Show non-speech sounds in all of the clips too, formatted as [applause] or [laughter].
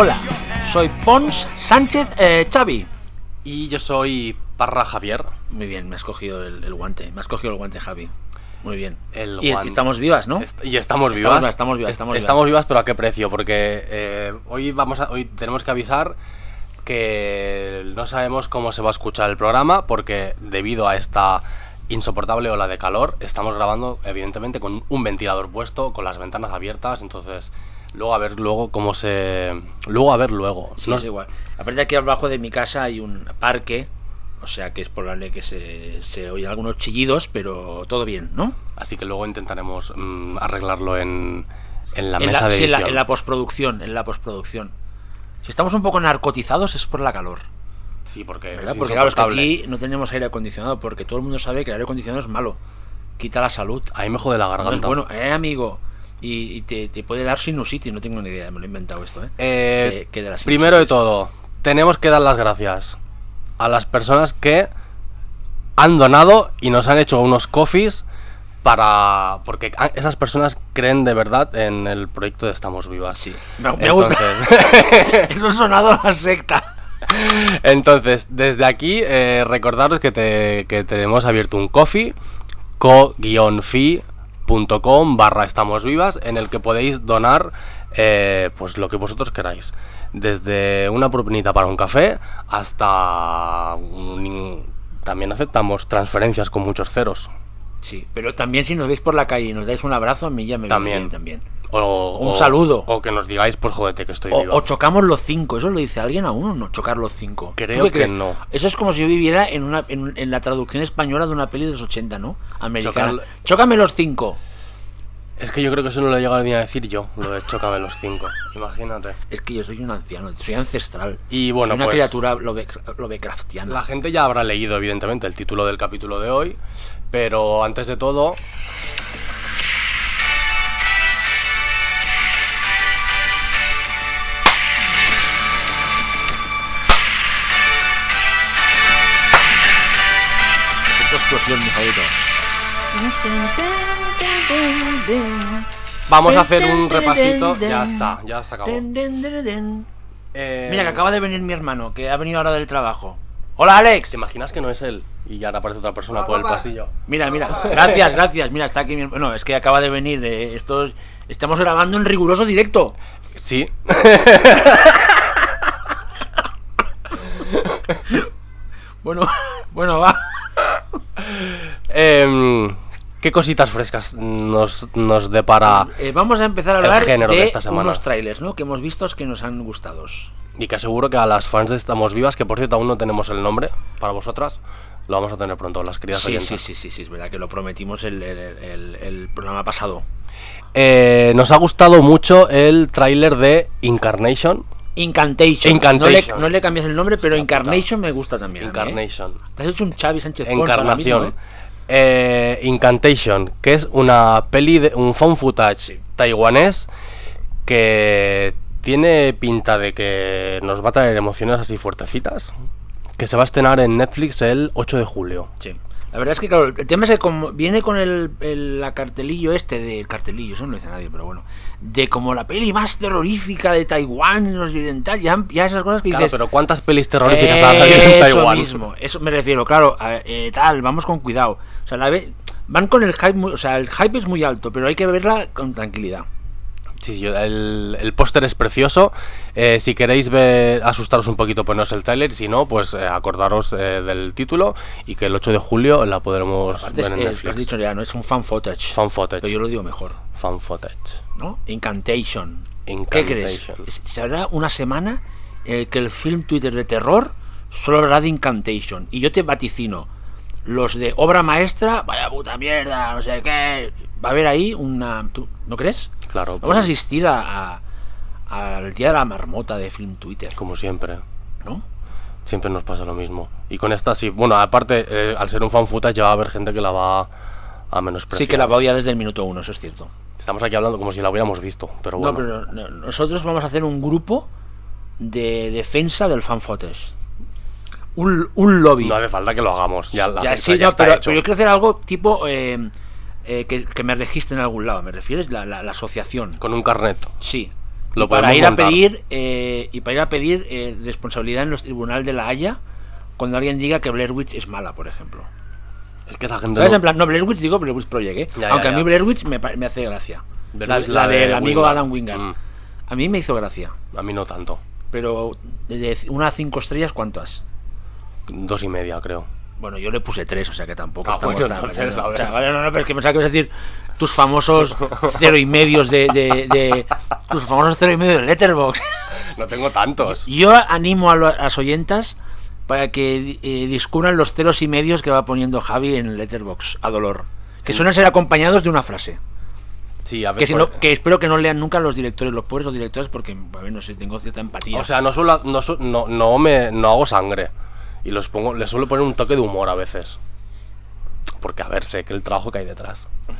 Hola, soy Pons Sánchez eh, Xavi. Y yo soy Parra Javier. Muy bien, me has cogido el, el guante. Me has cogido el guante, Javi. Muy bien. El y guante. estamos vivas, ¿no? Est- Y estamos Estamos vivas. vivas, estamos vivas, Est- estamos vivas. Estamos vivas, pero ¿a qué precio? Porque eh, hoy, vamos a, hoy tenemos que avisar que no sabemos cómo se va a escuchar el programa porque debido a esta insoportable ola de calor estamos grabando evidentemente con un ventilador puesto, con las ventanas abiertas, entonces luego a ver luego cómo se... Luego a ver luego. Sí, No- es igual. Aparte aquí abajo de mi casa hay un parque, o sea que es probable que se, se oyen algunos chillidos, pero todo bien, ¿no? Así que luego intentaremos mm, arreglarlo en, en la en, mesa la, de sí, en la- edición. en la postproducción, en la postproducción. Si estamos un poco narcotizados es por la calor, Sí, porque es Porque claro, es que insoportable. aquí no tenemos aire acondicionado, porque todo el mundo sabe que el aire acondicionado es malo, quita la salud. A mí me jode la No garganta. es bueno, eh, amigo. Y, y te, te puede dar sinusitis, no tengo ni idea, me lo he inventado esto, ¿eh? Eh, Que- que de la primero de todo, tenemos que dar las gracias a las personas que han donado y nos han hecho unos coffees para porque esas personas creen de verdad en el proyecto de Estamos Vivas. Sí, me. Entonces, Eso ha [laughs] sonado a la secta. entonces, desde aquí eh, recordaros que, te- que tenemos abierto un coffee co-fi.com barra estamos vivas en el que podéis donar eh, pues lo que vosotros queráis desde una propinita para un café hasta un- también aceptamos transferencias con muchos ceros Sí, pero también si nos veis por la calle y nos dais un abrazo, a mí ya me viene También. bien también. O, Un o- saludo. o que nos digáis pues jodete que estoy O, vivo o chocamos los cinco, ¿eso lo dice alguien a uno? No, chocar los cinco. Creo ¿Tú qué que crees? no. Eso es como si yo viviera en, una, en, en la traducción española de una peli de los 80, ¿no? Americana. Chocar- Chócame los cinco. es que yo creo que eso no lo he llegado ni a decir yo lo de chocame los cinco imagínate Es que yo soy un anciano, soy ancestral. Y bueno, soy una pues- criatura lovecraftiana. La gente ya habrá leído, evidentemente, el título del capítulo de hoy, pero antes de todo... explosión, mi favorito. Vamos a hacer un repasito. Ya está, ya se acabó. Eh, Mira, que acaba de venir mi hermano, que ha venido ahora del trabajo. Hola, Alex. ¿Te imaginas que no es él? Y ahora aparece otra persona por el pasillo. Mira, mira, gracias, gracias. Mira, está aquí mi hermano. No, es que acaba de venir. eh, esto es- estamos grabando en riguroso directo. Sí. [laughs] Bueno, bueno, va. Em, ¿Qué cositas frescas nos, nos depara Eh, vamos a empezar a El hablar género de de, esta semana. unos trailers, ¿no? Que hemos visto que nos han gustado. y que aseguro que a las fans de Estamos Vivas, que por cierto aún no tenemos el nombre para vosotras, lo vamos a tener pronto, las queridas Sí, sí, sí, sí, sí, es verdad que lo prometimos el, el- el- el programa pasado. Eh, nos ha gustado mucho el tráiler de Incarnation. Incantation. Incantation. No le, no le cambias el nombre, pero puta. Incarnation me gusta también. mí, ¿eh? Incarnation. Te has hecho un Xavi Sánchez Encarnación. mismo, ¿eh? Eh, Incantation, que es una peli de un found footage taiwanés que tiene pinta de que nos va a traer emociones así fuertecitas. Que se va a estrenar en Netflix el 8 de julio. Sí. La verdad es que, claro, el tema es que como viene con el, el- la cartelillo este de cartelillo, eso no lo dice nadie, pero bueno, de como la peli más terrorífica de Taiwán, los occidental, ya, ya esas cosas que Claro, dices. pero ¿cuántas pelis terroríficas habido en eso Taiwán? mismo, eso me refiero, claro, a- eh, tal, vamos con cuidado. O sea, la ve- van con el hype, muy- o sea, el hype es muy alto, pero hay que verla con tranquilidad. Sí, el, el póster es precioso. Eh, si queréis ver, asustaros un poquito, poneros el tráiler. Si no, pues eh, acordaros eh, del título y que el 8 de julio la podremos Aparte, ver es, en lo Netflix. has dicho ya, no es un fan footage. Fan footage. Pero yo lo digo mejor, Fan footage. ¿no? Incantation. ¿Qué crees? Es- Se habrá una semana en el que el film Twitter de terror solo hablará de Incantation. Y yo te vaticino, los de obra maestra, vaya puta mierda, no sé qué. Va a haber ahí una... ¿tú ¿No crees? Claro. Vamos a asistir a, al día de la marmota de Film Twitter, Como siempre. ¿no? Siempre nos pasa lo mismo. Y con esta sí. Bueno, aparte, eh, al ser un fan footage ya va a haber gente que la va a menospreciar. Sí, que la va a odiar desde el minuto uno, eso es cierto. Estamos aquí hablando como si la hubiéramos visto, pero bueno. No, pero no, nosotros vamos a hacer un grupo de defensa del fan footage. Un, un lobby. No hace falta que lo hagamos. Ya, la Ya, sí, ya no, está pero, hecho. pero yo quiero hacer algo tipo eh, eh, que, que me registre en algún lado. ¿Me refieres? La, la- la asociación. Con un carnet. Sí. Lo Y para ir a pedir eh, y para ir a pedir eh, responsabilidad en los tribunales de la Haya cuando alguien diga que Blair Witch es mala, por ejemplo. Es que esa gente. ¿Sabes? no- En plan, no, Blair Witch digo Blair Witch Project, ¿eh? Ya, ya, Aunque a mí Blair Witch me, me hace gracia. La, la la de del amigo Wingard. Adam Wingard. Mm. A mí me hizo gracia. A mí no tanto. Pero de una a cinco estrellas, ¿cuántas? Dos y media, creo. Bueno, yo le puse tres, o sea que tampoco Ah, estamos bueno, tan- entonces, a o sea, ver. vale, no, no, pero es que pensaba que a decir tus famosos cero y medios de, de- de- tus famosos cero y medio de Letterbox. No tengo tantos. Yo animo a, a las oyentas para que eh, descubran los ceros y medios que va poniendo Javi en Letterbox a dolor. Que suelen ser acompañados de una frase. Sí, a ver. Que, si por- no- que espero que no lean nunca los directores, los pobres los directores, porque, bueno, no sé, tengo cierta empatía. O sea, no, suelo, no, no, no me, no hago sangre. Y los pongo, les suelo poner un toque de humor a veces. Porque, a ver, sé que el trabajo que hay detrás. [laughs]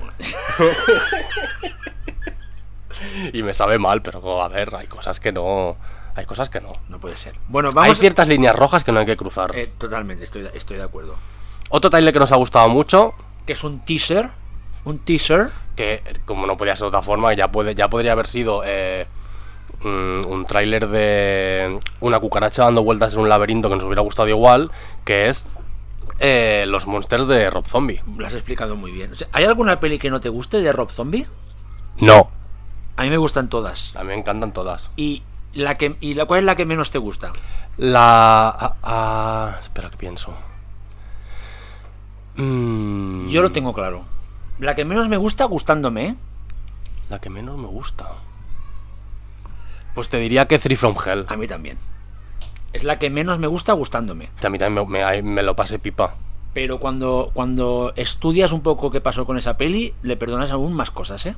y me sabe mal, pero a ver, hay cosas que no. Hay cosas que no. no puede ser. Bueno, Hay vamos. ciertas líneas rojas que no hay que cruzar. Eh, totalmente, estoy, de- estoy de acuerdo. Otro trailer que nos ha gustado mucho, Que es un teaser. Un teaser. que como no podía ser de otra forma, ya, puede, ya podría haber sido eh, mm, un tráiler de una cucaracha dando vueltas en un laberinto que nos hubiera gustado igual, que es eh, los monsters de Rob Zombie. Lo has explicado muy bien. O sea, ¿Hay alguna peli que no te guste de Rob Zombie? No, A mí me gustan todas. a mí me encantan todas. ¿Y, la que, y la, cuál es la que menos te gusta? La... ah, ah, espera que pienso. Mm, Yo lo tengo claro. La que menos me gusta gustándome, ¿eh? La que menos me gusta. Pues te diría que Three from Hell. A mí también. Es la que menos me gusta gustándome. A mí también me, me- me lo pasé pipa. Pero cuando, cuando estudias un poco qué pasó con esa peli, le perdonas aún más cosas, ¿eh?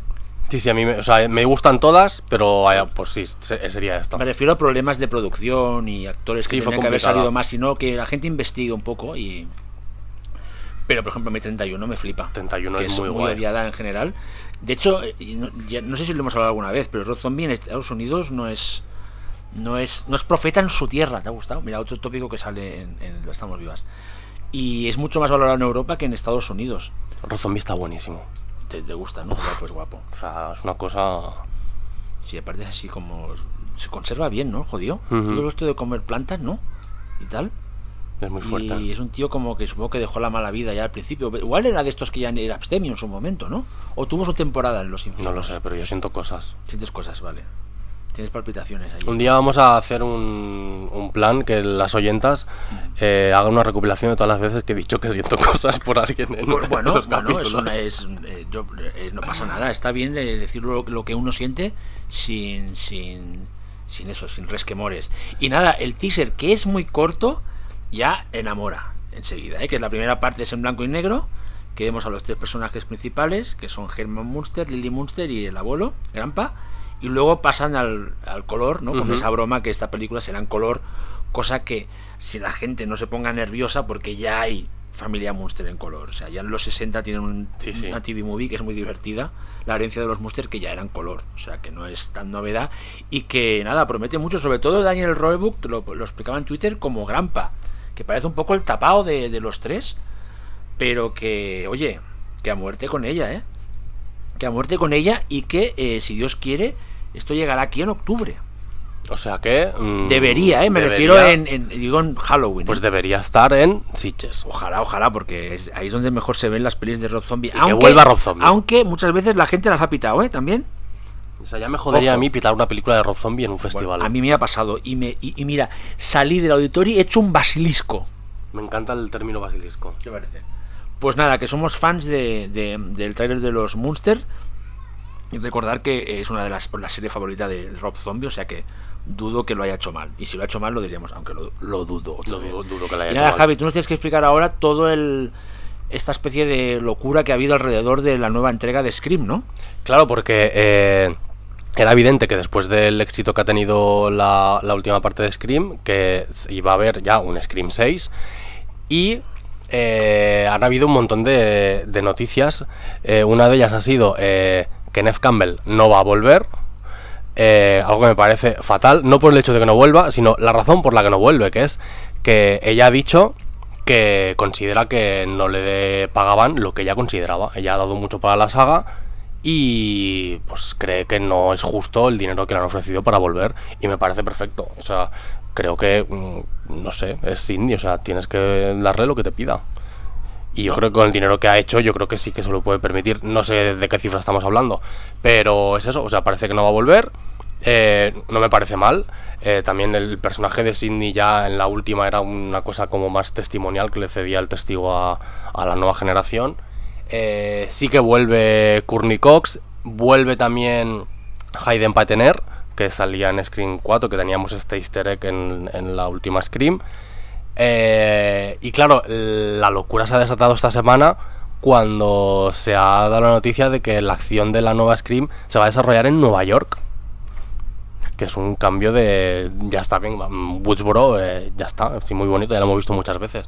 Sí, sí, a mí me, o sea, me gustan todas, pero pues sí, se- sería esta. Me refiero a problemas de producción y actores que Sí, tenían que haber salido más, sino que la gente investigue un poco y... Pero, por ejemplo, mi 31 me flipa. 31 que es muy guay. odiada en general. De hecho, eh, no, ya- no sé si lo hemos hablado alguna vez, pero Rob Zombie en Estados Unidos no es... No es, no es profeta en su tierra, ¿te ha gustado? Mira, otro tópico que sale en, en Lo Estamos Vivas. Y es mucho más valorado en Europa que en Estados Unidos. Rob Zombie está buenísimo. Te, te gusta, ¿no? Pues guapo. O sea, es una cosa... Sí, aparte es así como... Se conserva bien, ¿no? Jodido. Ujú. Yo esto de comer plantas, ¿no? Y tal. Es muy fuerte. Y es un tío como que supongo que dejó la mala vida ya al principio. Igual era de estos que ya era abstemio en su momento, ¿no? O tuvo su temporada en Los Infiernos. No lo sé, pero yo siento cosas. Sientes cosas, vale. Tienes palpitaciones ahí. Un día vamos a hacer un, un plan que las oyentas eh, hagan una recopilación de todas las veces que he dicho que siento cosas por alguien en, Bueno, en bueno, los bueno, capítulos. es una- es, eh, yo, eh, no pasa nada. Está bien de decir lo, lo que uno siente sin, sin, sin eso, sin resquemores. Y nada, el teaser, que es muy corto, ya enamora enseguida. ¿eh? Que es la primera parte, es en blanco y negro. Que vemos a los tres personajes principales, que son Herman Munster, Lily Munster y el abuelo, Grampa. Y luego pasan al, al color, ¿no? Con esa broma que esta película será en color, cosa que si la gente no se ponga nerviosa porque ya hay familia Munster en color. O sea, ya en los 60 tienen un- Sí, sí. una TV movie que es muy divertida, la herencia de los Munster que ya eran color. O sea, que no es tan novedad y que nada, promete mucho, sobre todo Daniel Roebuck, lo, lo explicaba en Twitter como Grampa, que parece un poco el tapado de, de los tres, pero que, oye, que a muerte con ella, ¿eh? Que a muerte con ella y que, eh, si Dios quiere, esto llegará aquí en octubre. O sea que... mm, Debería, ¿eh? Me debería- refiero en, en- digo en Halloween. Pues ¿eh? debería estar en Sitges. Ojalá, ojalá, porque es- ahí es donde mejor se ven las pelis de Rob Zombie. que vuelva Rob Zombie. Aunque muchas veces la gente las ha pitado, ¿eh? También. O sea, ya me jodería Ojo. a mí pitar una película de Rob Zombie en un festival. Bueno, a mí me ha pasado. Y, me, y, y mira, salí del auditorio y he hecho un basilisco. Me encanta el término basilisco. ¿Qué parece? Pues nada, que somos fans de, de- del tráiler de los Munster. Y recordar que es una de las la serie favorita de Rob Zombie, o sea que dudo que lo haya hecho mal. Y si lo ha hecho mal, lo diríamos, aunque lo, lo dudo. otra Lo vez. dudo- dudo que la haya Y hecho nada, mal. Javi, tú nos tienes que explicar ahora todo el esta especie de locura que ha habido alrededor de la nueva entrega de Scream, ¿no? Claro, porque eh, era evidente que después del éxito que ha tenido la, la última parte de Scream, que iba a haber ya un Scream 6 y eh, han habido un montón de, de noticias. Eh, una de ellas ha sido eh, que Neff Campbell no va a volver. Algo que me parece fatal, no por el hecho de que no vuelva, sino la razón por la que no vuelve, que es que ella ha dicho que considera que no le pagaban lo que ella consideraba. Ella ha dado mucho para la saga y pues cree que no es justo el dinero que le han ofrecido para volver y me parece perfecto. O sea, creo que, mm, no sé, es Cindy, o sea, tienes que darle lo que te pida. Y yo creo que con el dinero que ha hecho, yo creo que sí que se lo puede permitir. No sé de qué cifra estamos hablando, pero es eso, o sea, parece que no va a volver. eh, no me parece mal. Eh, también el personaje de Sidney ya en la última era una cosa como más testimonial que le cedía el testigo a, a la nueva generación. Eh, sí que vuelve Courtney Cox, vuelve también Hayden Patener, que salía en Scream 4, que teníamos este easter egg en, la última Scream. Eh, y claro, la locura se ha desatado esta semana cuando se ha dado la noticia de que la acción de la nueva Scream se va a desarrollar en Nueva York. Que es un cambio de... Ya está bien, Woodsboro, eh, ya está, sí, muy bonito, ya lo hemos visto muchas veces.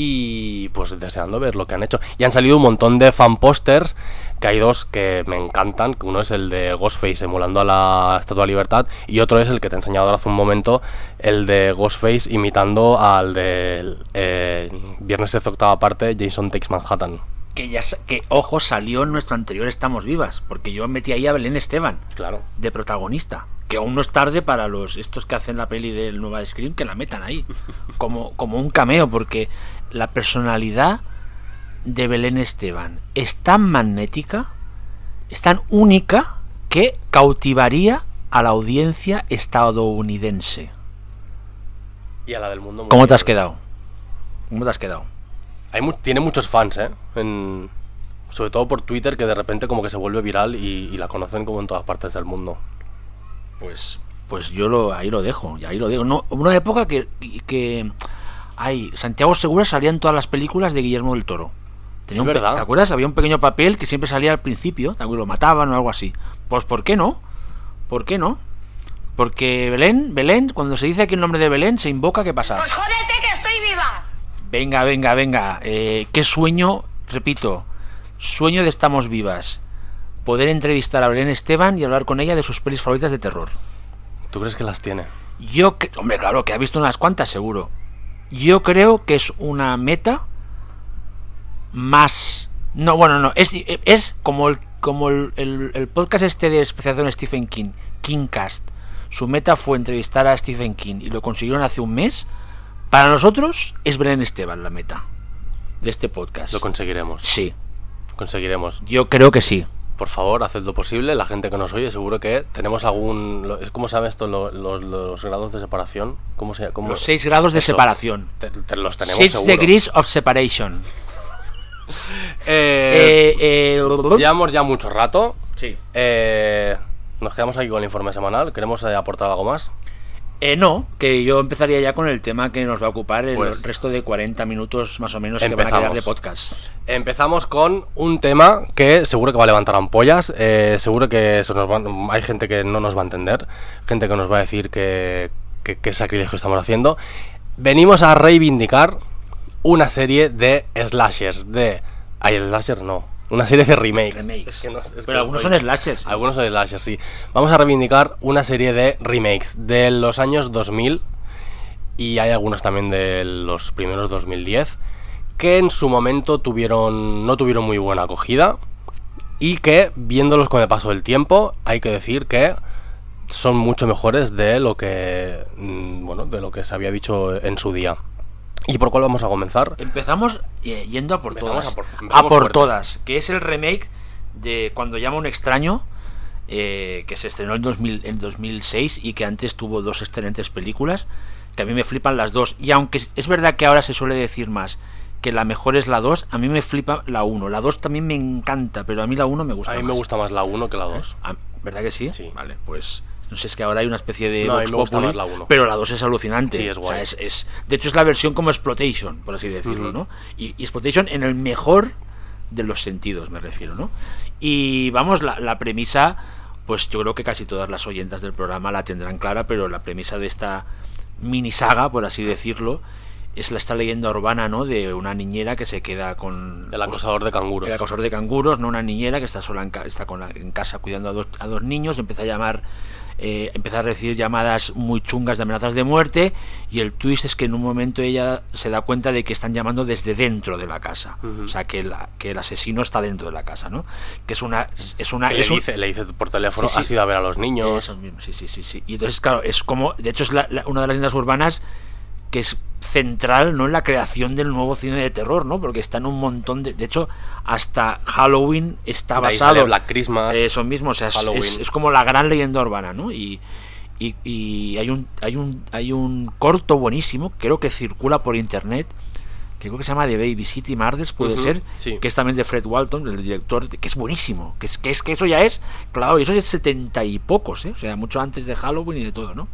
Y pues deseando ver lo que han hecho. Y han salido un montón de fan posters, que hay dos que me encantan, que uno es el de Ghostface emulando a la Estatua de Libertad y otro es el que te he enseñado ahora hace un momento, el de Ghostface imitando al de eh, Viernes 13 octava parte, Jason Takes Manhattan. Que ya, que ojo, salió en nuestro anterior Estamos Vivas, porque yo metí ahí a Belén Esteban, Claro. de protagonista. Que aún no es tarde para los estos que hacen la peli del nueva Scream que la metan ahí. [laughs] Como, como un cameo, porque la personalidad de Belén Esteban es tan magnética, es tan única, que cautivaría a la audiencia estadounidense. Y a la del mundo ¿Cómo te has quedado? ¿Cómo te has quedado? Hay mu- tiene muchos fans, ¿eh? En- sobre todo por Twitter, que de repente como que se vuelve viral y, y la conocen como en todas partes del mundo. Pues, pues yo lo, ahí lo dejo, y ahí lo dejo. No, una época que, que ay, Santiago Segura salía en todas las películas de Guillermo del Toro. Tenía Es un. ¿Te acuerdas? Había un pequeño papel que siempre salía al principio, ¿te acuerdas? lo mataban o algo así. Pues ¿por qué no? ¿Por qué no? Porque Belén, Belén, cuando se dice aquí el nombre de Belén, se invoca ¿qué pasa? Pues jódete que estoy viva. Venga, venga, venga. Eh, qué sueño, repito, sueño de Estamos Vivas. Poder entrevistar a Belén Esteban y hablar con ella de sus pelis favoritas de terror. ¿Tú crees que las tiene? Yo, cre- hombre, claro, que ha visto unas cuantas, seguro. Yo creo que es una meta más. No, bueno, no, es, es como el, como el, el- el podcast este de especialización Stephen King, Kingcast. Su meta fue entrevistar a Stephen King y lo consiguieron hace un mes. Para nosotros es Belén Esteban la meta de este podcast. Lo conseguiremos. Sí, Conseguiremos. yo creo que sí. Por favor, haced lo posible. La gente que nos oye, seguro que tenemos algún. ¿Cómo sabe esto lo- lo- los grados de separación? ¿Cómo se cómo- Los seis grados de separación. Te- te los tenemos Six seguro. degrees of separation. [laughs] Eh, Eh, eh, Llevamos ya mucho rato. Sí. Eh, nos quedamos aquí con el informe semanal. ¿Queremos eh, aportar algo más? Eh, no, que yo empezaría ya con el tema que nos va a ocupar el Pues- resto de 40 minutos más o menos que van a quedar de podcast. Empezamos con un tema que seguro que va a levantar ampollas. eh, seguro que eso nos va- hay gente que no nos va a entender. Gente que nos va a decir que, que, que sacrilegio estamos haciendo. Venimos a reivindicar una serie de slashers. De. Ay, slashers no. Una serie de remakes. Remakes. Es que no- es que Pero algunos estoy- son slashers. sí. Algunos son slashers, sí. Vamos a reivindicar una serie de remakes de los años 2000 y hay algunos también de los primeros 2010 que en su momento tuvieron no tuvieron muy buena acogida y que viéndolos con el paso del tiempo hay que decir que son mucho mejores de lo que mm, bueno de lo que se había dicho en su día. ¿Y por cuál vamos a comenzar? Empezamos eh, yendo a por Empezamos todas. a por- A por todas, que es el remake de Cuando llama un extraño, eh, que se estrenó en, 2000, en 2006 y que antes tuvo dos excelentes películas, que a mí me flipan las dos. Y aunque es- verdad que ahora se suele decir más que la mejor es la 2, a mí me flipa la 1. La 2 también me encanta, pero a mí la 1 me gusta A mí más. me gusta más la 1 que la 2. Ah, ¿Verdad que sí? Sí. Vale, pues no sé, es que ahora hay una especie de No, Vox Populi, la pero la 2 es alucinante. Sí, es O guay. sea, es, es- de hecho es la versión como Exploitation, por así decirlo. ¿no? Y, y Exploitation en el mejor de los sentidos, me refiero, ¿no? Y vamos, la, la premisa pues yo creo que casi todas las oyentas del programa la tendrán clara, pero la premisa de esta mini saga, por así decirlo, es la esta leyenda urbana, ¿no? De una niñera que se queda con... El acosador de canguros. El acosador de canguros, no una niñera que está sola en, ca- está con la- en casa cuidando a dos, a dos niños, empieza a llamar, eh, empieza a recibir llamadas muy chungas de amenazas de muerte y el twist es que en un momento ella se da cuenta de que están llamando desde dentro de la casa, o sea que, la- que el asesino está dentro de la casa, ¿no? Que es una... Es una le, un- dice, le dice por teléfono, Sí, sí. has ido a ver a los niños. eso mismo, sí, sí, sí, sí. Y entonces, claro, es como, de hecho, es la- la- una de las leyendas urbanas que es central no en la creación del nuevo cine de terror, ¿no? Porque está en un montón de. De hecho, hasta Halloween está basado. sale Black Christmas, Eso mismo, o sea, es, Halloween. es- es como la gran leyenda urbana, ¿no? Y, y, y hay un hay un hay un corto buenísimo, creo que circula por internet, que creo que se llama The Baby City Murders, puede ser, sí. que es también de Fred Walton, el director, que es buenísimo, que es que, es, que eso ya es, claro, y eso es setenta y pocos, ¿eh? o sea, mucho antes de Halloween y de todo, ¿no?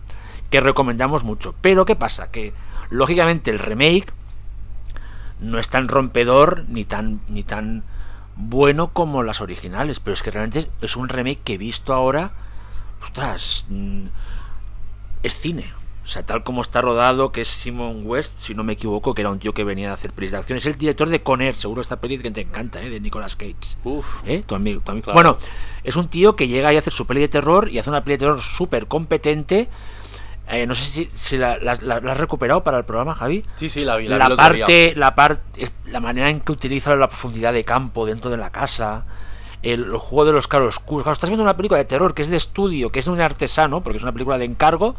Que recomendamos mucho. Pero ¿qué pasa? Que lógicamente el remake no es tan rompedor ni tan ni tan bueno como las originales, pero es que realmente es, un remake que he visto ahora, ostras, mm, es cine. O sea, tal como está rodado, que es Simon West, si no me equivoco, que era un tío que venía a hacer pelis de acción. Es el director de Conner, seguro esta peli que te encanta, ¿eh? de Nicolas Cage. Uf. ¿Eh? Tu amigo, tu amigo. Claro. Bueno, es un tío que llega y hace su peli de terror y hace una peli de terror súper competente. Eh, no sé si, si la, la- la- la has recuperado para el programa, Javi. Sí, sí, la vi. La, La, vi parte, la parte, la manera en que utiliza la profundidad de campo dentro de la casa, el, el juego de los claroscuros. Claro, estás viendo una película de terror que es de estudio, que es de un artesano, porque es una película de encargo,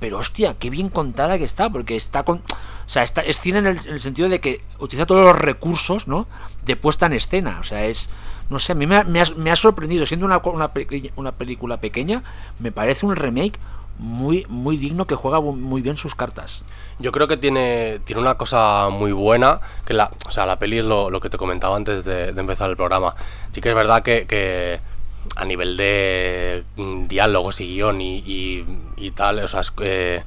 pero hostia, qué bien contada que está, porque está con. O sea, está, es cine en el, en el sentido de que utiliza todos los recursos, ¿no? De puesta en escena. O sea, es. No sé, a mí me ha, me ha- me ha sorprendido, siendo una, una, una película pequeña, me parece un remake muy, muy digno que juega muy bien sus cartas. Yo creo que tiene, tiene una cosa muy buena, que la, o sea, la peli es lo, lo que te comentaba antes de, de empezar el programa. Sí que es verdad que, que a nivel de mm, diálogos y guion y, y- y tal, o sea, es, eh,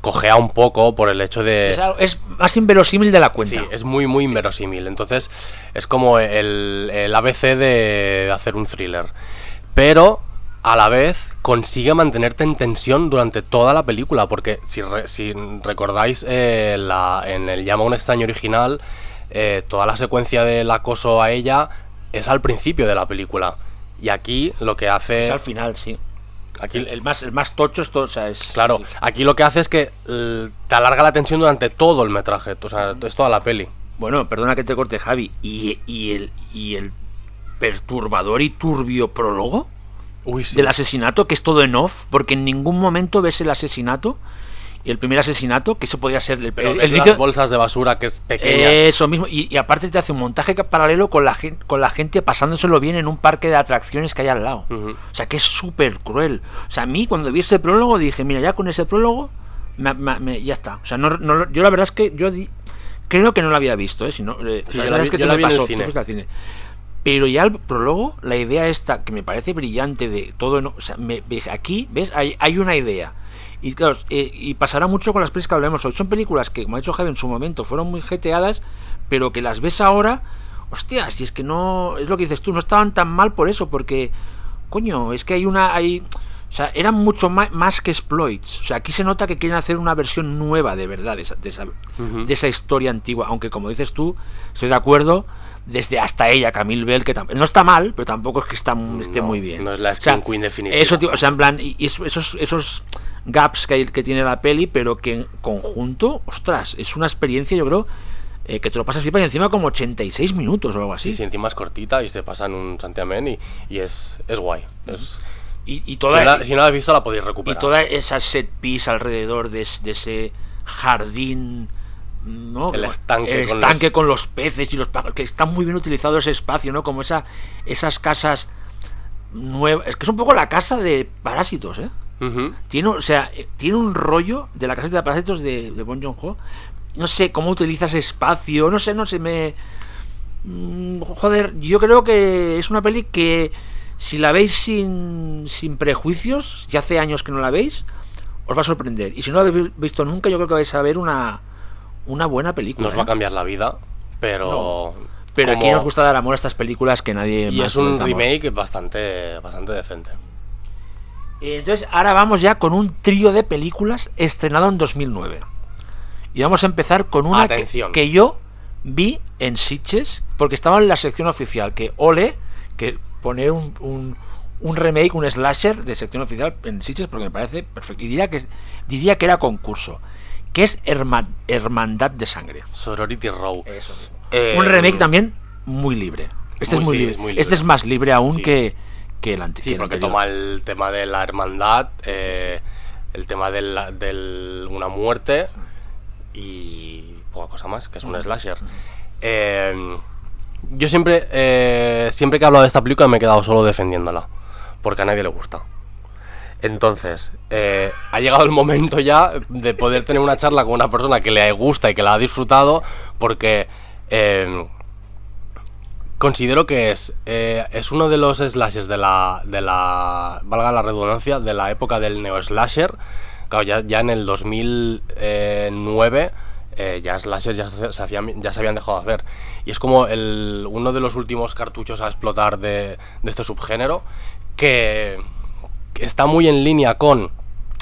cojea un poco por el hecho de... Es, es más inverosímil de la cuenta. Sí, es muy, muy inverosímil. Entonces, es como el, el ABC de hacer un thriller. Pero, a la vez, consigue mantenerte en tensión durante toda la película. Porque, si, re- si recordáis, eh, la, en el Llama a un extraño original, eh, toda la secuencia del acoso a ella es al principio de la película. Y aquí lo que hace... Es al final, sí. Aquí, El, el más, el más tocho es todo, o sea, es... Claro, sí. aquí lo que hace es que eh, te alarga la tensión durante todo el metraje. O sea, es toda la peli. Bueno, perdona que te corte, Javi. ¿Y, y el, y el perturbador y turbio prólogo Uy, sí. del asesinato, que es todo en off, porque en ningún momento ves el asesinato. Y el primer asesinato, que eso podría ser el, Pero el- ves el las inicio- bolsas de basura que es pequeñas. Eso mismo, y, y aparte te hace un montaje paralelo con la, gen- con la gente pasándoselo bien en un parque de atracciones que hay al lado. O sea, que es súper cruel. O sea, a mí cuando vi ese prólogo dije, mira, ya con ese prólogo, me- me- me- ya está. O sea, no, no yo la verdad es que yo di- creo que no lo había visto, ¿eh? Si no, eh, o Sí, sea, la es que yo la vi en el pasó, cine. Pero ya el prólogo, la idea esta, que me parece brillante de todo, o sea, me, aquí, ¿ves? Hay, hay una idea. Y claro, eh, y pasará mucho con las películas que hablemos hoy. Son películas que, como ha dicho Javi en su momento, fueron muy jeteadas, pero que las ves ahora, hostia, si es que no, es lo que dices tú, no estaban tan mal por eso, porque, coño, es que hay una, hay, o sea, eran mucho más, que exploits. O sea, aquí se nota que quieren hacer una versión nueva de verdad de esa, de esa, de esa historia antigua, aunque como dices tú, estoy de acuerdo, desde hasta ella, Camille Bell, que no está mal, pero tampoco es que está, esté No, muy bien. no es la O sea, Queen definitiva. Eso, tío, o sea, en plan, y y es- esos, esos gaps que, hay, que tiene la peli, pero que en conjunto, ostras, es una experiencia, yo creo, eh, que te lo pasas pipa y encima como 86 minutos o algo así. Sí, sí, encima es cortita y se pasa en un santiamén y, y es, es guay. Es- Y, y si, toda, no la, si no la has visto la podéis y recuperar. toda esa set piece alrededor de, es- de ese jardín. ¿no? El estanque El con los- con los peces y los pájaros, que está muy bien utilizado ese espacio, ¿no? Como esa, esas casas nuevas. Es que es un poco la casa de parásitos, ¿eh? Ujú. Tiene, o sea, eh, tiene un rollo de la casa de parásitos de, de Bon Joon-ho. No sé cómo utiliza ese espacio, no sé, no sé, me... Mm, Joder, yo creo que es una peli que si la veis sin, sin prejuicios, ya hace años que no la veis, os va a sorprender. Y si no la habéis visto nunca, yo creo que vais a ver una, una buena película. Nos va a ¿eh? cambiar la vida, pero... Pero como- aquí nos gusta dar amor a estas películas que nadie Y más es un remake bastante, bastante decente. Eh, Entonces, ahora vamos ya con un trío de películas estrenado en 2009. Y vamos a empezar con una que, que yo vi en Sitges, porque estaba en la sección oficial, que ole, que poner un, un, un remake, un slasher de sección oficial en Sitges, porque me parece perfecto. Y diría que, diría que era concurso, que es Herma- Hermandad de Sangre. Sorority Row. Eso mismo. Eh, un remake también muy libre. Este Muy- es muy, sí, libre. es muy libre. Este es más libre aún Sí. que, que el anterior. Sí, porque toma el tema de la hermandad, eh, el tema de la- del- una muerte y poca cosa más, que es un slasher. Eh, yo siempre, eh, siempre que he hablado de esta película me he quedado solo defendiéndola, porque a nadie le gusta. Entonces, eh, ha llegado el momento ya de poder tener una charla con una persona que le gusta y que la ha disfrutado, porque eh, considero que es, eh, es uno de los slashers de la, de la, valga la redundancia, de la época del neo-slasher. Claro, ya, ya en el 2009 eh, ya ya se, hacían, ya se habían dejado de hacer. Y es como el, uno de los últimos cartuchos a explotar de, este subgénero que, que está muy en línea con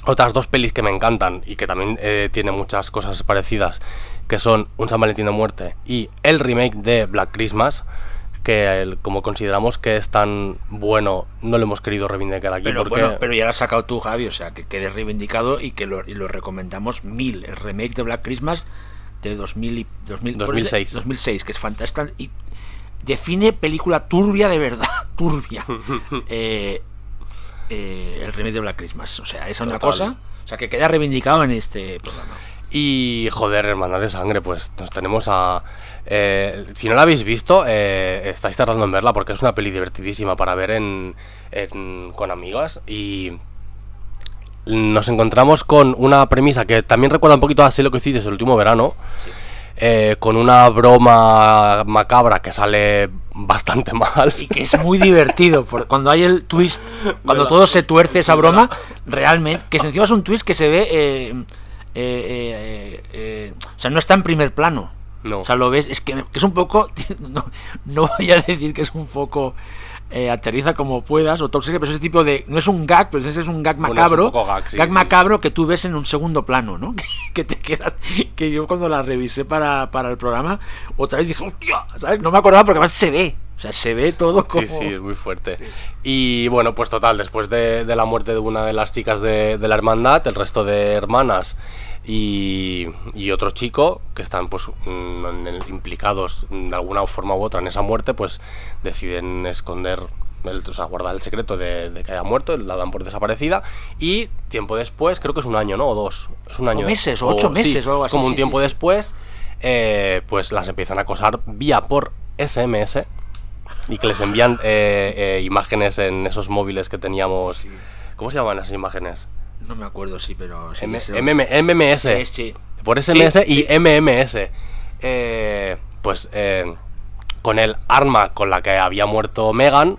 otras dos pelis que me encantan y que también eh, tiene muchas cosas parecidas, que son Un San Valentín de Muerte y el remake de Black Christmas, que el- como consideramos que es tan bueno, no lo hemos querido reivindicar aquí Pero porque... bueno, pero ya lo has sacado tú, Javi, o sea, que quede reivindicado y que lo, y lo recomendamos mil. El remake de Black Christmas de 2000 y, 2000 2006. 2006, que es fantástico y define película turbia de verdad, [laughs] turbia. [laughs] Eh, eh, el remake de Black Christmas, o sea, esa es una cosa, o sea, que queda reivindicado en este programa. Y joder, hermandad de sangre, pues nos tenemos a... eh, si no la habéis visto, eh, estáis tardando en verla porque es una peli divertidísima para ver en, en- con amigas y nos encontramos con una premisa que también recuerda un poquito así lo que hiciste el último verano, eh, con una broma macabra que sale bastante mal. Y que es muy divertido, porque cuando hay el twist, cuando todo se tuerce esa broma, realmente, que encima es un twist que se ve, eh, eh, eh, eh, o sea, no está en primer plano. No. O sea, lo ves, es que, que es un poco, [laughs] no, no voy a decir que es un poco, eh, aterriza como puedas, o secret, pero es ese tipo de, no es un gag, pero ese es un gag Bueno, es un macabro, poco gag, sí, sí. macabro que tú ves en un segundo plano, ¿no? [laughs] que te quedas, que yo cuando la revisé para, para el programa, otra vez dije, hostia, ¿sabes? No me acordaba porque además se ve, o sea, se ve todo como... Sí, sí, es muy fuerte. Y bueno, pues total, después de, de la muerte de una de las chicas de, de la hermandad, el resto de hermanas y, y otro chico que están pues mm, en el- implicados de alguna forma u otra en esa muerte, pues deciden esconder, el, o sea, guardar el secreto de, de que haya muerto, la dan por desaparecida y tiempo después, creo que es un año, ¿no? O dos, es un año. meses, o ocho sí, meses o algo así, Como un sí, tiempo sí, sí. después, eh, pues las empiezan a acosar vía por SMS y que les envían eh, eh, imágenes en esos móviles que teníamos. ¿Cómo se llaman esas imágenes? No me acuerdo, sí, pero... Sí, M- sí, MM MMS. Sí. Por SMS Sí, y. MMS. Eh, pues eh, con el arma con la que había muerto Megan.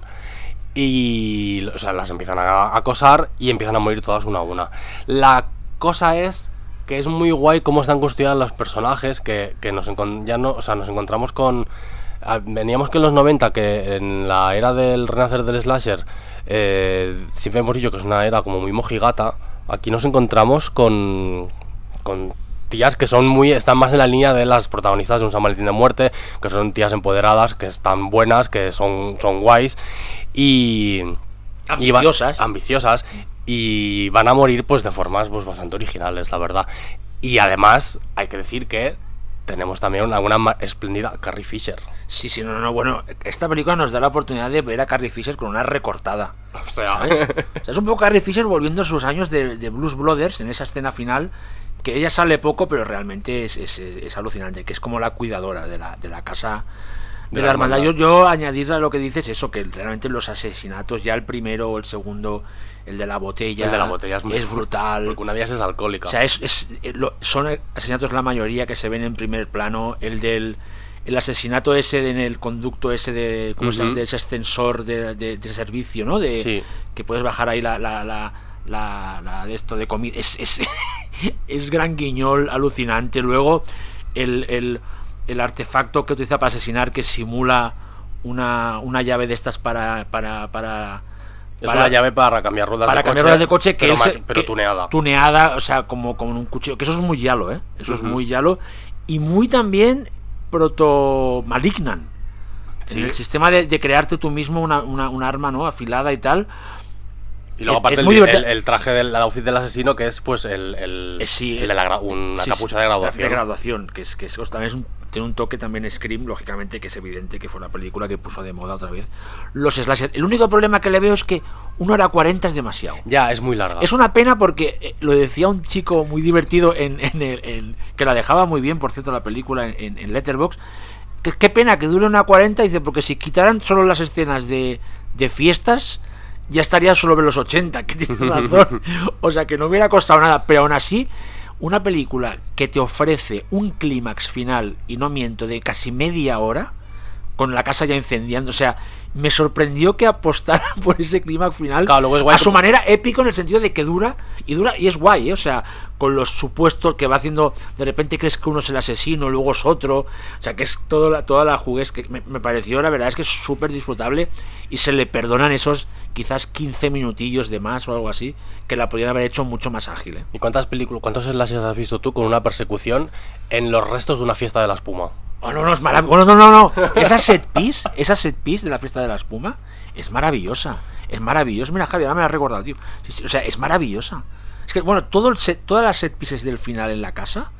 Y o sea, las empiezan a acosar y empiezan a morir todas una a una. La cosa es que es muy guay cómo están construidas los personajes, que, que nos, ya no, o sea, nos encontramos con... ah, Veníamos que en los 90, que en la era del renacer del slasher, eh, siempre hemos dicho que es una era como muy mojigata. Aquí nos encontramos con, con tías que son muy están más en la línea de las protagonistas de un San Valentín de muerte, que son tías empoderadas, que están buenas, que son, son guays y y va- Ambiciosas. ambiciosas y van a morir pues de formas pues bastante originales, la verdad. Y además hay que decir que tenemos también una, una espléndida Carrie Fisher. Sí, sí, no, no, bueno, esta película nos da la oportunidad de ver a Carrie Fisher con una recortada. O sea, ¿sabes? O sea, es un poco Carrie Fisher volviendo a sus años de, de Blues Brothers en esa escena final, que ella sale poco, pero realmente es, es- es- es alucinante, que es como la cuidadora de la, de la casa de, De la, hermandad. Yo, yo añadir a lo que dices eso, que realmente los asesinatos, ya el primero o el segundo, el de la botella, el de la botella es, brutal. Porque una de ellas es alcohólica. O sea, es, es- eh, lo- son asesinatos la mayoría que se ven en primer plano. El del el asesinato ese de- en el conducto ese de, ¿cómo se llama? De ese ascensor de, de- de servicio, ¿no? De, Sí. Que puedes bajar ahí la, la, la, la- la de esto de comida. Es, es, [laughs] es gran guiñol alucinante. Luego, el, el, el artefacto que utiliza para asesinar que simula una, una llave de estas para, para, para, Es para- una llave para cambiar ruedas para de coche. cambiar ruedas de coche que pero, él ma- se- pero que- tuneada. tuneada o sea como como un cuchillo que eso es muy yalo eh eso es muy yalo y muy también proto malignan Sí. el sistema de, de crearte tú mismo una, una- un arma no afilada y tal Y luego es- aparte es el, el, el traje del el outfit del asesino que es pues el, el, Eh, sí, el de la gra- una sí, capucha de graduación. de graduación que es que es, también es un- tiene un toque también Scream lógicamente que es evidente que fue la película que puso de moda otra vez los slasher el único problema que le veo es que una hora cuarenta es demasiado Ya, es muy larga. Es una pena porque eh, lo decía un chico muy divertido en, en el, en- que la dejaba muy bien, por cierto, la película en, en, Letterboxd. Que, qué pena que dure una 40, dice, porque si quitaran solo las escenas de, de fiestas, ya estaría solo en los 80, que tiene [laughs] razón. o sea, que no hubiera costado nada, pero aún así, una película que te ofrece un clímax final, y no miento, de casi media hora, con la casa ya incendiando, o sea, me sorprendió que apostara [laughs] por ese clímax final Claro, luego es guay a su manera épico en el sentido de que dura y dura y es guay, ¿eh? o sea, con los supuestos que va haciendo, de repente crees que uno es el asesino, luego es otro, o sea, que es toda la, toda la juguez que me, me pareció, la verdad es que es súper disfrutable y se le perdonan esos quizás 15 minutillos de más o algo así, que la podrían haber hecho mucho más ágil. ¿eh? ¿Y cuántas películas, cuántos slashers has visto tú con una persecución en los restos de una fiesta de la espuma? Oh, no, no, es maravilloso. No, no, no, no. Esa set piece, esa set piece de la fiesta de la espuma es maravillosa. Es maravillosa. Mira, Javi, ahora me la has recordado, tío. Sí, sí, o sea, es maravillosa. Es que, bueno, todo el set, todas las set pieces del final en la casa,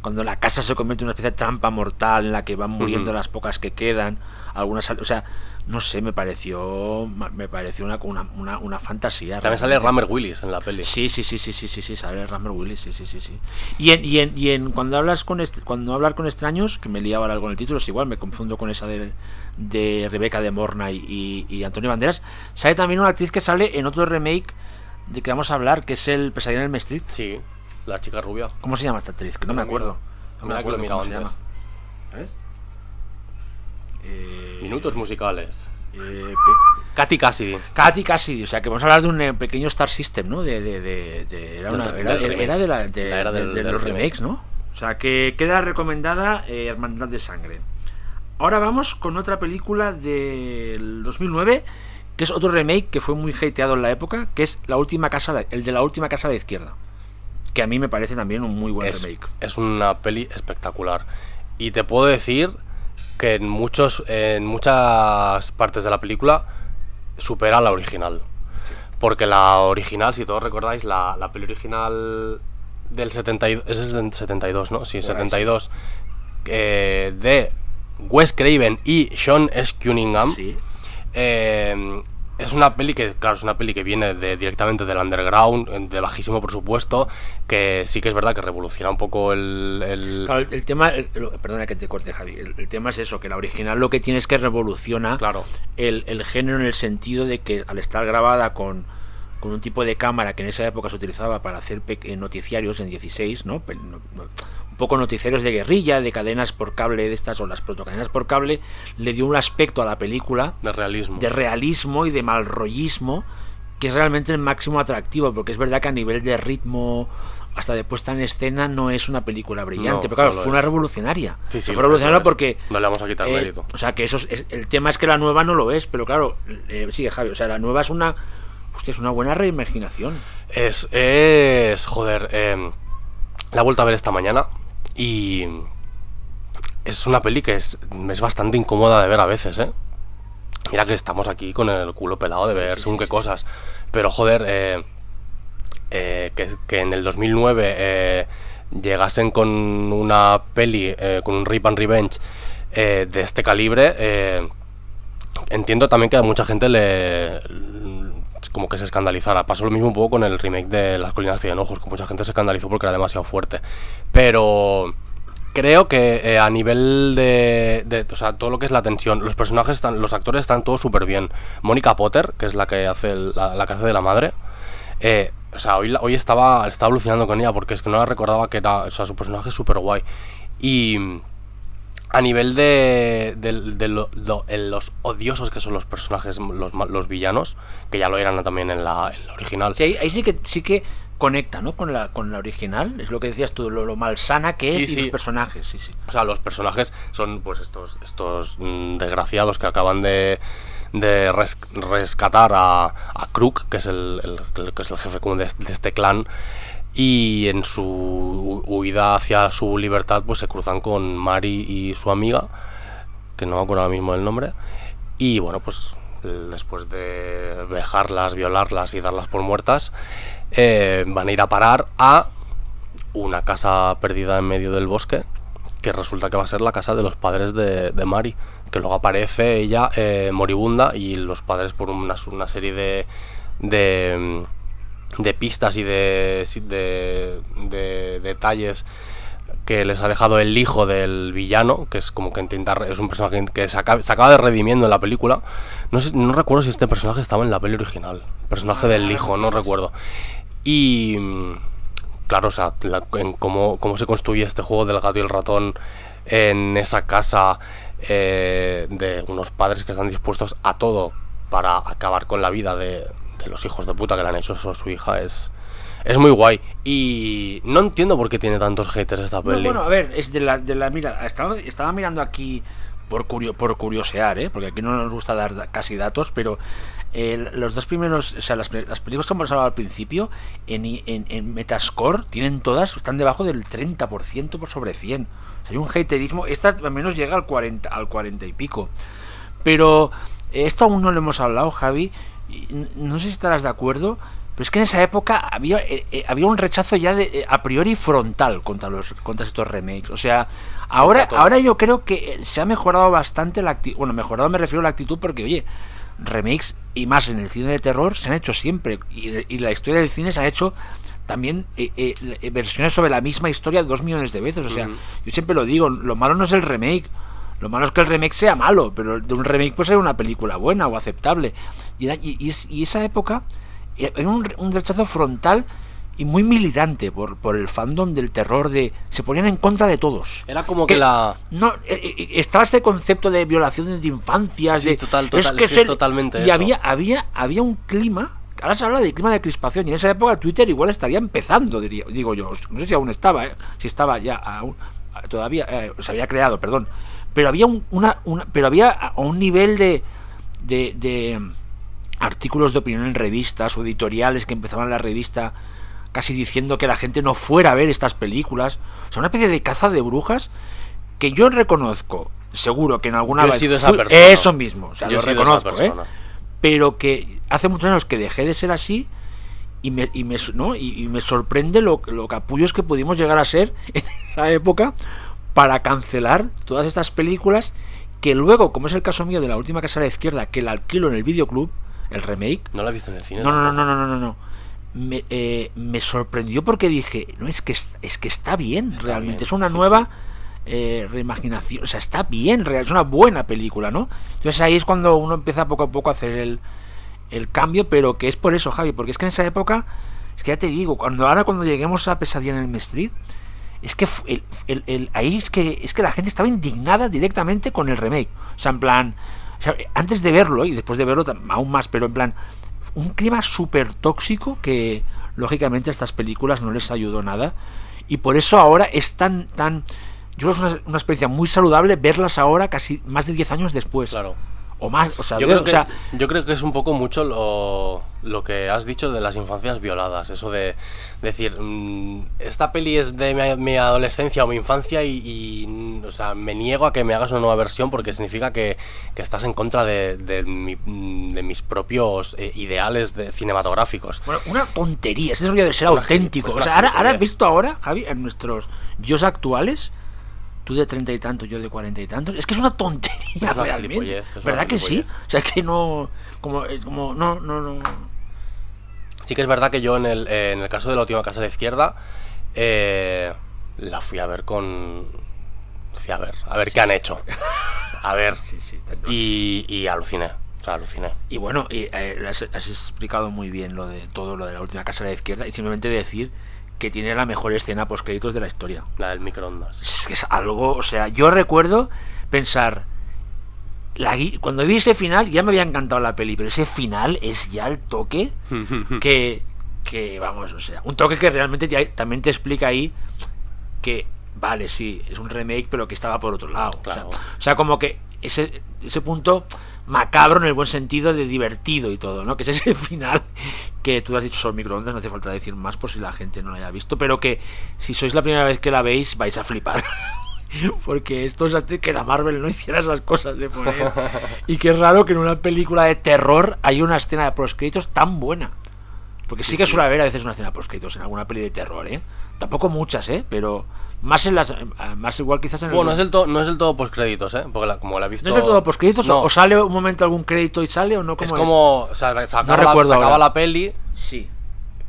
cuando la casa se convierte en una especie de trampa mortal en la que van muriendo las pocas que quedan, algunas, o sea, no sé, me pareció, me pareció una, una, una, fantasía. También sale. Rammer Willis en la peli. Sí, sí, sí, sí, sí, sí, sí, sale Rammer Willis, sí, sí, sí, sí. Y en, y en, y en cuando hablas con cuando hablar con extraños, que me liaba ahora con el título, es igual, me confundo con esa de, de Rebeca de Morna y, y, Antonio Banderas, sale también una actriz que sale en otro remake de que vamos a hablar, que es el Pesadilla en el Street. Sí, la chica rubia. ¿Cómo se llama esta actriz? Que no me acuerdo. No me que lo acuerdo mirado cómo se llama. ¿Sabes? Eh, Minutos musicales. eh, Katy Cassidy. Katy Cassidy, o sea que vamos a hablar de un eh, pequeño Star System, ¿no? De, de, de, de- era, una- de, la, de, La era de- del- de del los remake. remakes, ¿no? O sea que queda recomendada eh, Hermandad de Sangre. Ahora vamos con otra película del 2009, que es otro remake que fue muy hateado en la época, que es la última casa, de- el de la última casa la izquierda, que a mí me parece también un muy buen Es, remake. es una peli espectacular. Y te puedo decir que en muchos en muchas partes de la película supera la original. Porque la original, si todos recordáis, la, la peli original del 72, es del 72, ¿no? Sí, Por ahí, 72. eh, de Wes Craven y Sean S. Cunningham. Sí. Eh, es una peli que, claro, es una peli que viene de, directamente del underground, eh, de bajísimo presupuesto, que sí que es verdad que revoluciona un poco el... el- Claro, el, el tema, el- perdona que te corte Javi, el, el tema es eso, que la original lo que tiene es que revoluciona Claro. el, el género en el sentido de que al estar grabada con, con un tipo de cámara que en esa época se utilizaba para hacer noticiarios en 16, ¿no? Un poco noticiarios de guerrilla, de cadenas por cable de estas o las protocadenas por cable, le dio un aspecto a la película de realismo. de realismo y de malrollismo que es realmente el máximo atractivo, porque es verdad que a nivel de ritmo, hasta de puesta en escena, no es una película brillante, No, pero claro, no fue una revolucionaria. Sí, sí, fue revolucionaria porque... No le vamos a quitar eh, mérito. O sea, que eso es, es- el tema es que la nueva no lo es, pero claro, eh, sigue Javi, o sea, la nueva es una... Hostia, es una buena reimaginación. Es, es, joder, eh, la he vuelto a ver esta mañana y es una peli que es, es bastante incómoda de ver a veces, ¿eh? Mira que estamos aquí con el culo pelado de ver sí, según sí, qué sí. cosas, pero joder, eh, eh, que, que en el 2009 eh, llegasen con una peli, eh, con un Rip and Revenge eh, de este calibre, eh, entiendo también que a mucha gente le como que se escandalizara. Pasó lo mismo un poco con el remake de Las Colinas Tienen Ojos, que mucha gente se escandalizó porque era demasiado fuerte. Pero creo que eh, a nivel de, de- O sea, todo lo que es la tensión, los personajes, están, los actores están todos súper bien. Mónica Potter, que es la que hace, la, la que hace de la madre. eh, o sea, hoy, hoy estaba, estaba alucinando con ella porque es que no la recordaba que era. O sea, su personaje es súper guay. Y a nivel de, de- de lo- en los odiosos que son los personajes, los, los villanos, que ya lo eran también en la, en la original. Sí, ahí, ahí sí que sí que conecta, ¿no? Con la, con la original, es lo que decías tú, lo, lo malsana que es Sí, y sí. los personajes, sí, sí. O sea, los personajes son pues estos, estos mm, desgraciados que acaban de, de res- rescatar a, a Kruk, que es el, el- el- que es el jefe común de, de este clan. Y en su hu- huida hacia su libertad, pues se cruzan con Mari y su amiga, que no me acuerdo ahora mismo del nombre. Y bueno, pues después de vejarlas, violarlas y darlas por muertas, eh, van a ir a parar a una casa perdida en medio del bosque, que resulta que va a ser la casa de los padres de, de Mari, que luego aparece ella eh, moribunda y los padres por una, una serie de, de, de pistas y de, de, de detalles que les ha dejado el hijo del villano, que es como que intenta, es un personaje que se acaba, de redimiendo en la película. No, no recuerdo si este personaje estaba en la peli original, personaje del hijo, no recuerdo. Y claro, o sea, la- cómo se construye este juego del gato y el ratón en esa casa eh, de unos padres que están dispuestos a todo para acabar con la vida de, de los hijos de puta que le han hecho eso a su hija es, es muy guay. Y no entiendo por qué tiene tantos haters esta No, peli. bueno, a ver, es de la, de la mira, estaba, estaba mirando aquí por curio, por curiosear, ¿eh? porque aquí no nos gusta dar da- casi datos, pero eh, los dos primeros, o sea, las, las películas que hemos hablado al principio, en, en, en Metascore, tienen todas, están debajo del 30% por sobre 100. O sea, hay un haterismo, esta al menos llega al 40, al 40 y pico. Pero esto aún no lo hemos hablado, Javi. No sé si estarás de acuerdo, pero es que en esa época había, eh, eh, había un rechazo ya de, eh, a priori frontal contra los contra estos remakes. O sea, ahora, ahora yo creo que se ha mejorado bastante la actitud. Bueno, mejorado me refiero a la actitud porque, oye, remakes y más en el cine de terror se han hecho siempre. Y, y la historia del cine se ha hecho también versiones sobre la misma historia dos millones de veces. O sea, yo siempre lo digo, lo malo no es el remake. Lo malo es que el remake sea malo, pero de un remake puede ser una película buena o aceptable. Y, y- y es- y esa época era un, un rechazo frontal y muy militante por, por el fandom del terror de se ponían en contra de todos Era como que la... no eh, eh, estaba este concepto de violación de infancias Sí, de total, total, es que totalmente y eso. había había había un clima ahora se habla de clima de crispación y en esa época Twitter igual estaría empezando diría, digo yo no sé si aún estaba eh, si estaba ya aún, todavía eh, se había creado perdón pero había un, una, una- pero había un nivel de de, de artículos de opinión en revistas o editoriales que empezaban la revista casi diciendo que la gente no fuera a ver estas películas. O sea, una especie de caza de brujas que yo reconozco, seguro que en alguna Yo he vez sido esa fui- persona. eso mismo, o sea, Yo lo reconozco, ¿eh? Pero que hace muchos años que dejé de ser así y me, y me, ¿no? y, y me sorprende lo, lo capullos que pudimos llegar a ser en [laughs] esa época para cancelar todas estas películas que luego, como es el caso mío de la última casa a la izquierda, que la alquilo en el videoclub, el remake, No la he visto en el cine. no, no, no, no, no, no, no, no. Me, eh, me sorprendió porque dije, no, es que, es, que está bien, Está realmente. bien, es una sí, nueva eh, reimaginación. O sea, está bien, real- es una buena película, ¿no? Entonces ahí es cuando uno empieza poco a poco a hacer el, el cambio, pero que es por eso, Javi, porque es que en esa época, es que ya te digo, cuando ahora cuando lleguemos a Pesadilla en el Street, es que el, el- el- ahí es que es que la gente estaba indignada directamente con el remake. O sea, en plan, antes de verlo y después de verlo aún más, pero en plan, un clima súper tóxico que lógicamente a estas películas no les ayudó nada. Y por eso ahora es tan, tan, yo creo que es una, una experiencia muy saludable verlas ahora casi más de 10 años después. Claro. O más, o sea, Yo creo, o que, sea, yo creo que es un poco mucho lo, lo que has dicho de las infancias violadas. Eso de decir, mm, esta peli es de mi, mi adolescencia o mi infancia y, y, o sea, me niego a que me hagas una nueva versión porque significa que, que estás en contra de, de mi- de mis propios eh, ideales de, cinematográficos. Bueno, una tontería, ese rollo de ser Una auténtico. pues o sea, una ahora, ahora visto ahora, Javi, en nuestros yos actuales, tú de treinta y tantos, yo de cuarenta y tantos, es que es una tontería Es realmente. es ¿Verdad que sí? O sea, que no. Como, es como, no, no, no. Sí que es verdad que yo en el, eh, en el caso de la última casa a la izquierda eh, la fui a ver con... Fui a ver, a ver qué han hecho. A ver. [laughs] Sí, sí, Y, y aluciné. O sea, aluciné. Y bueno, y, eh, has, has explicado muy bien lo de todo lo de la última casa a la izquierda y simplemente decir que tiene la mejor escena post créditos de la historia. La del microondas. Es que es algo, o sea, yo recuerdo pensar la cuando vi ese final ya me había encantado la peli, pero ese final es ya el toque [laughs] que que vamos, o sea, un toque que realmente te- también te explica ahí que vale, sí, es un remake, pero que estaba por otro lado. O sea-. O, sea, como que ese, ese punto macabro en el buen sentido de divertido y todo, ¿no? Que es ese final que tú has dicho son microondas, no hace falta decir más por si la gente no lo haya visto, pero que si sois la primera vez que la veis vais a flipar. [laughs] Porque esto es hace que la Marvel no hiciera esas cosas de poner. [laughs] Y que es raro que en una película de terror haya una escena de proscritos tan buena. Porque sí, que suele haber a veces una escena proscritos en alguna peli de terror, ¿eh? Tampoco muchas, ¿eh? Pero más en las más igual quizás en el Bueno, no es el todo, no es el todo postcréditos, ¿eh? Porque la- como la he visto. ¿No es del todo postcréditos? No, ¿O sale un momento algún crédito y sale o no? es ¿Cómo como. O sea, se acaba, la, recuerdo se acaba la peli, Sí.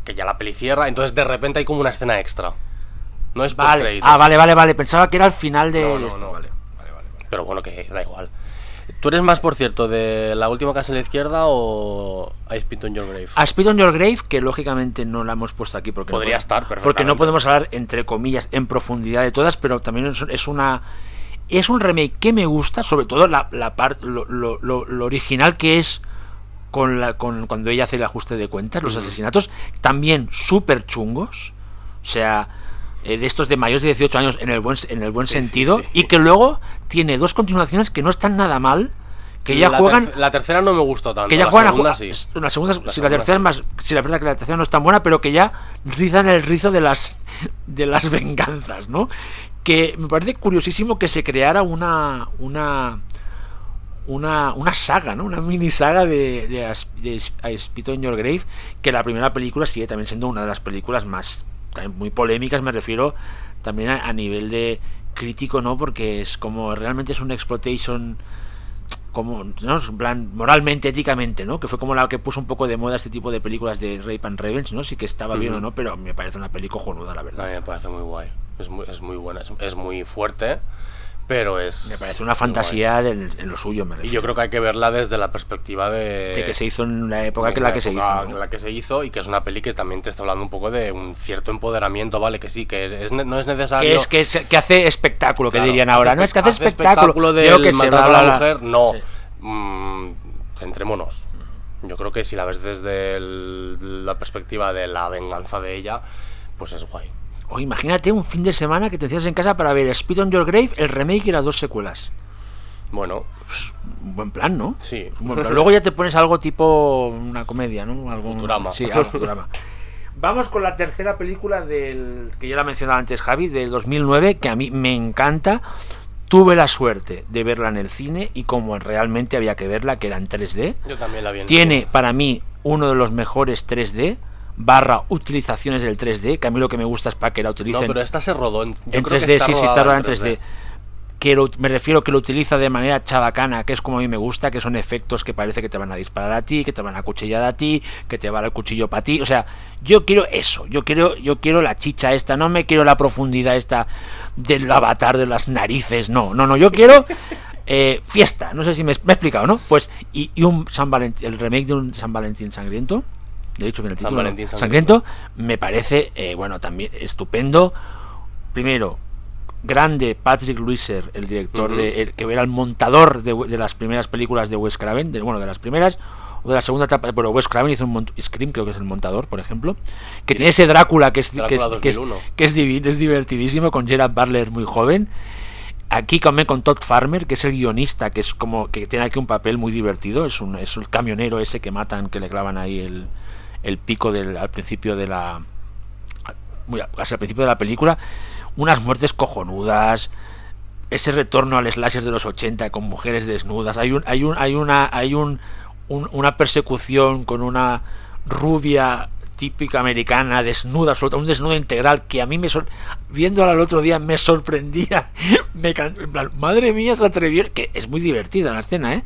que ya la peli cierra, entonces de repente hay como una escena extra. No es Vale. postcréditos. Ah, vale, vale, vale. Pensaba que era el final de No, no, esto. no. Vale, vale, vale. vale. Pero bueno, que da igual. ¿Tú eres más, por cierto, de la última casa a la izquierda o I Spit on Your Grave? A Speed on Your Grave, que lógicamente no la hemos puesto aquí porque Podría no, estar Porque no perfectamente. podemos hablar, entre comillas, en profundidad de todas, pero también es, una. Es un remake que me gusta, sobre todo la, la parte lo, lo- lo- lo original que es con la, con, cuando ella hace el ajuste de cuentas, los asesinatos, también súper chungos. O sea, eh, de estos de mayores de 18 años en el buen, en el buen Sí, sentido. sí. Y que luego tiene dos continuaciones que no están nada mal. Que ya la, juegan. la tercera no me gustó tanto. Que ya la juegan a segunda ju- sí. La segunda, si la segunda tercera es más. Si la verdad que la tercera no es tan buena, pero que ya rizan el rizo de las de las [laughs] venganzas, ¿no? Que me parece curiosísimo que se creara una. una. Una, una saga, ¿no? Una mini saga de, de, de I Spit on Your Grave, que la primera película sigue también siendo una de las películas más también muy polémicas, me refiero también a, a nivel de crítico, ¿no? Porque es como realmente es un exploitation como ¿no? en plan moralmente éticamente no que fue como la que puso un poco de moda este tipo de películas de rape and revenge no sí que estaba bien o no pero me parece una peli cojonuda la A verdad mí me parece muy guay. Es muy, es muy buena. Es, es muy fuerte, pero es. me parece una fantasía del- en lo suyo me. Y yo creo que hay que verla desde la perspectiva de. de que se hizo en la época en que la que se hizo ¿no? la que se hizo y que es una peli que también te está hablando un poco de un cierto empoderamiento, ¿vale? Que sí, que es no es necesario. que es que, es- que hace espectáculo que Claro, dirían ahora no es que hace, espectáculo, de que bla, a la mujer, no. Sí. Mm, centrémonos. Yo creo que si la ves desde el- la perspectiva de la venganza de ella, pues es guay. O imagínate un fin de semana que te hacías en casa para ver Speed on Your Grave el remake y las dos secuelas Bueno, un buen plan no sí. Buen plan. Luego ya te pones algo tipo una comedia, ¿no? Algún, Futurama. Sí, algo Futurama. Vamos con la tercera película del que ya la mencionaba antes Javi, del 2009, que a mí me encanta. Tuve la suerte de verla en el cine y como realmente había que verla, que era en 3D. Yo también la vi en el Tiene cine. para mí uno de los mejores 3D barra utilizaciones del 3D, que a mí lo que me gusta es para que la No, utilicen pero esta se rodó en, yo en creo 3D, que está sí, sí, está rodada en 3D. Que lo- me refiero que lo utiliza de manera chabacana, que es como a mí me gusta, que son efectos que parece que te van a disparar a ti, que te van a cuchillar a ti, que te va el cuchillo para ti. O sea, yo quiero eso, yo quiero, yo quiero la chicha esta, no me quiero la profundidad esta del avatar de las narices, no, no, no, yo quiero [laughs] eh, fiesta, no sé si me, me he explicado, ¿no? Pues, y, y un San Valentín, el remake de un San Valentín sangriento, de hecho que en el San título, Valentín sangriento, me parece, eh, bueno, también estupendo. Primero, grande Patrick Luiser, el director de el que era el montador de, de las primeras películas de Wes Craven, de, bueno, de las primeras o de la segunda etapa, bueno, Wes Craven hizo un mont- Scream, creo que es el montador, por ejemplo, que tiene ese Drácula que es que es, Drácula que es, 2001. que es divi- es divertidísimo con Gerard Butler muy joven. Aquí con Todd Farmer, que es el guionista, que es como que tiene aquí un papel muy divertido, es un es el camionero ese que matan, que le clavan ahí el, el pico del, al principio de la muy a- casi al principio de la película, unas muertes cojonudas, ese retorno al slasher de los 80 con mujeres desnudas, hay un hay un hay una hay un, un- una persecución con una rubia típica americana desnuda, absoluta, un desnudo integral que a mí me sor- viéndola el otro día me sorprendía, [laughs] me en madre mía se atrevieron, que es muy divertida la escena, ¿eh?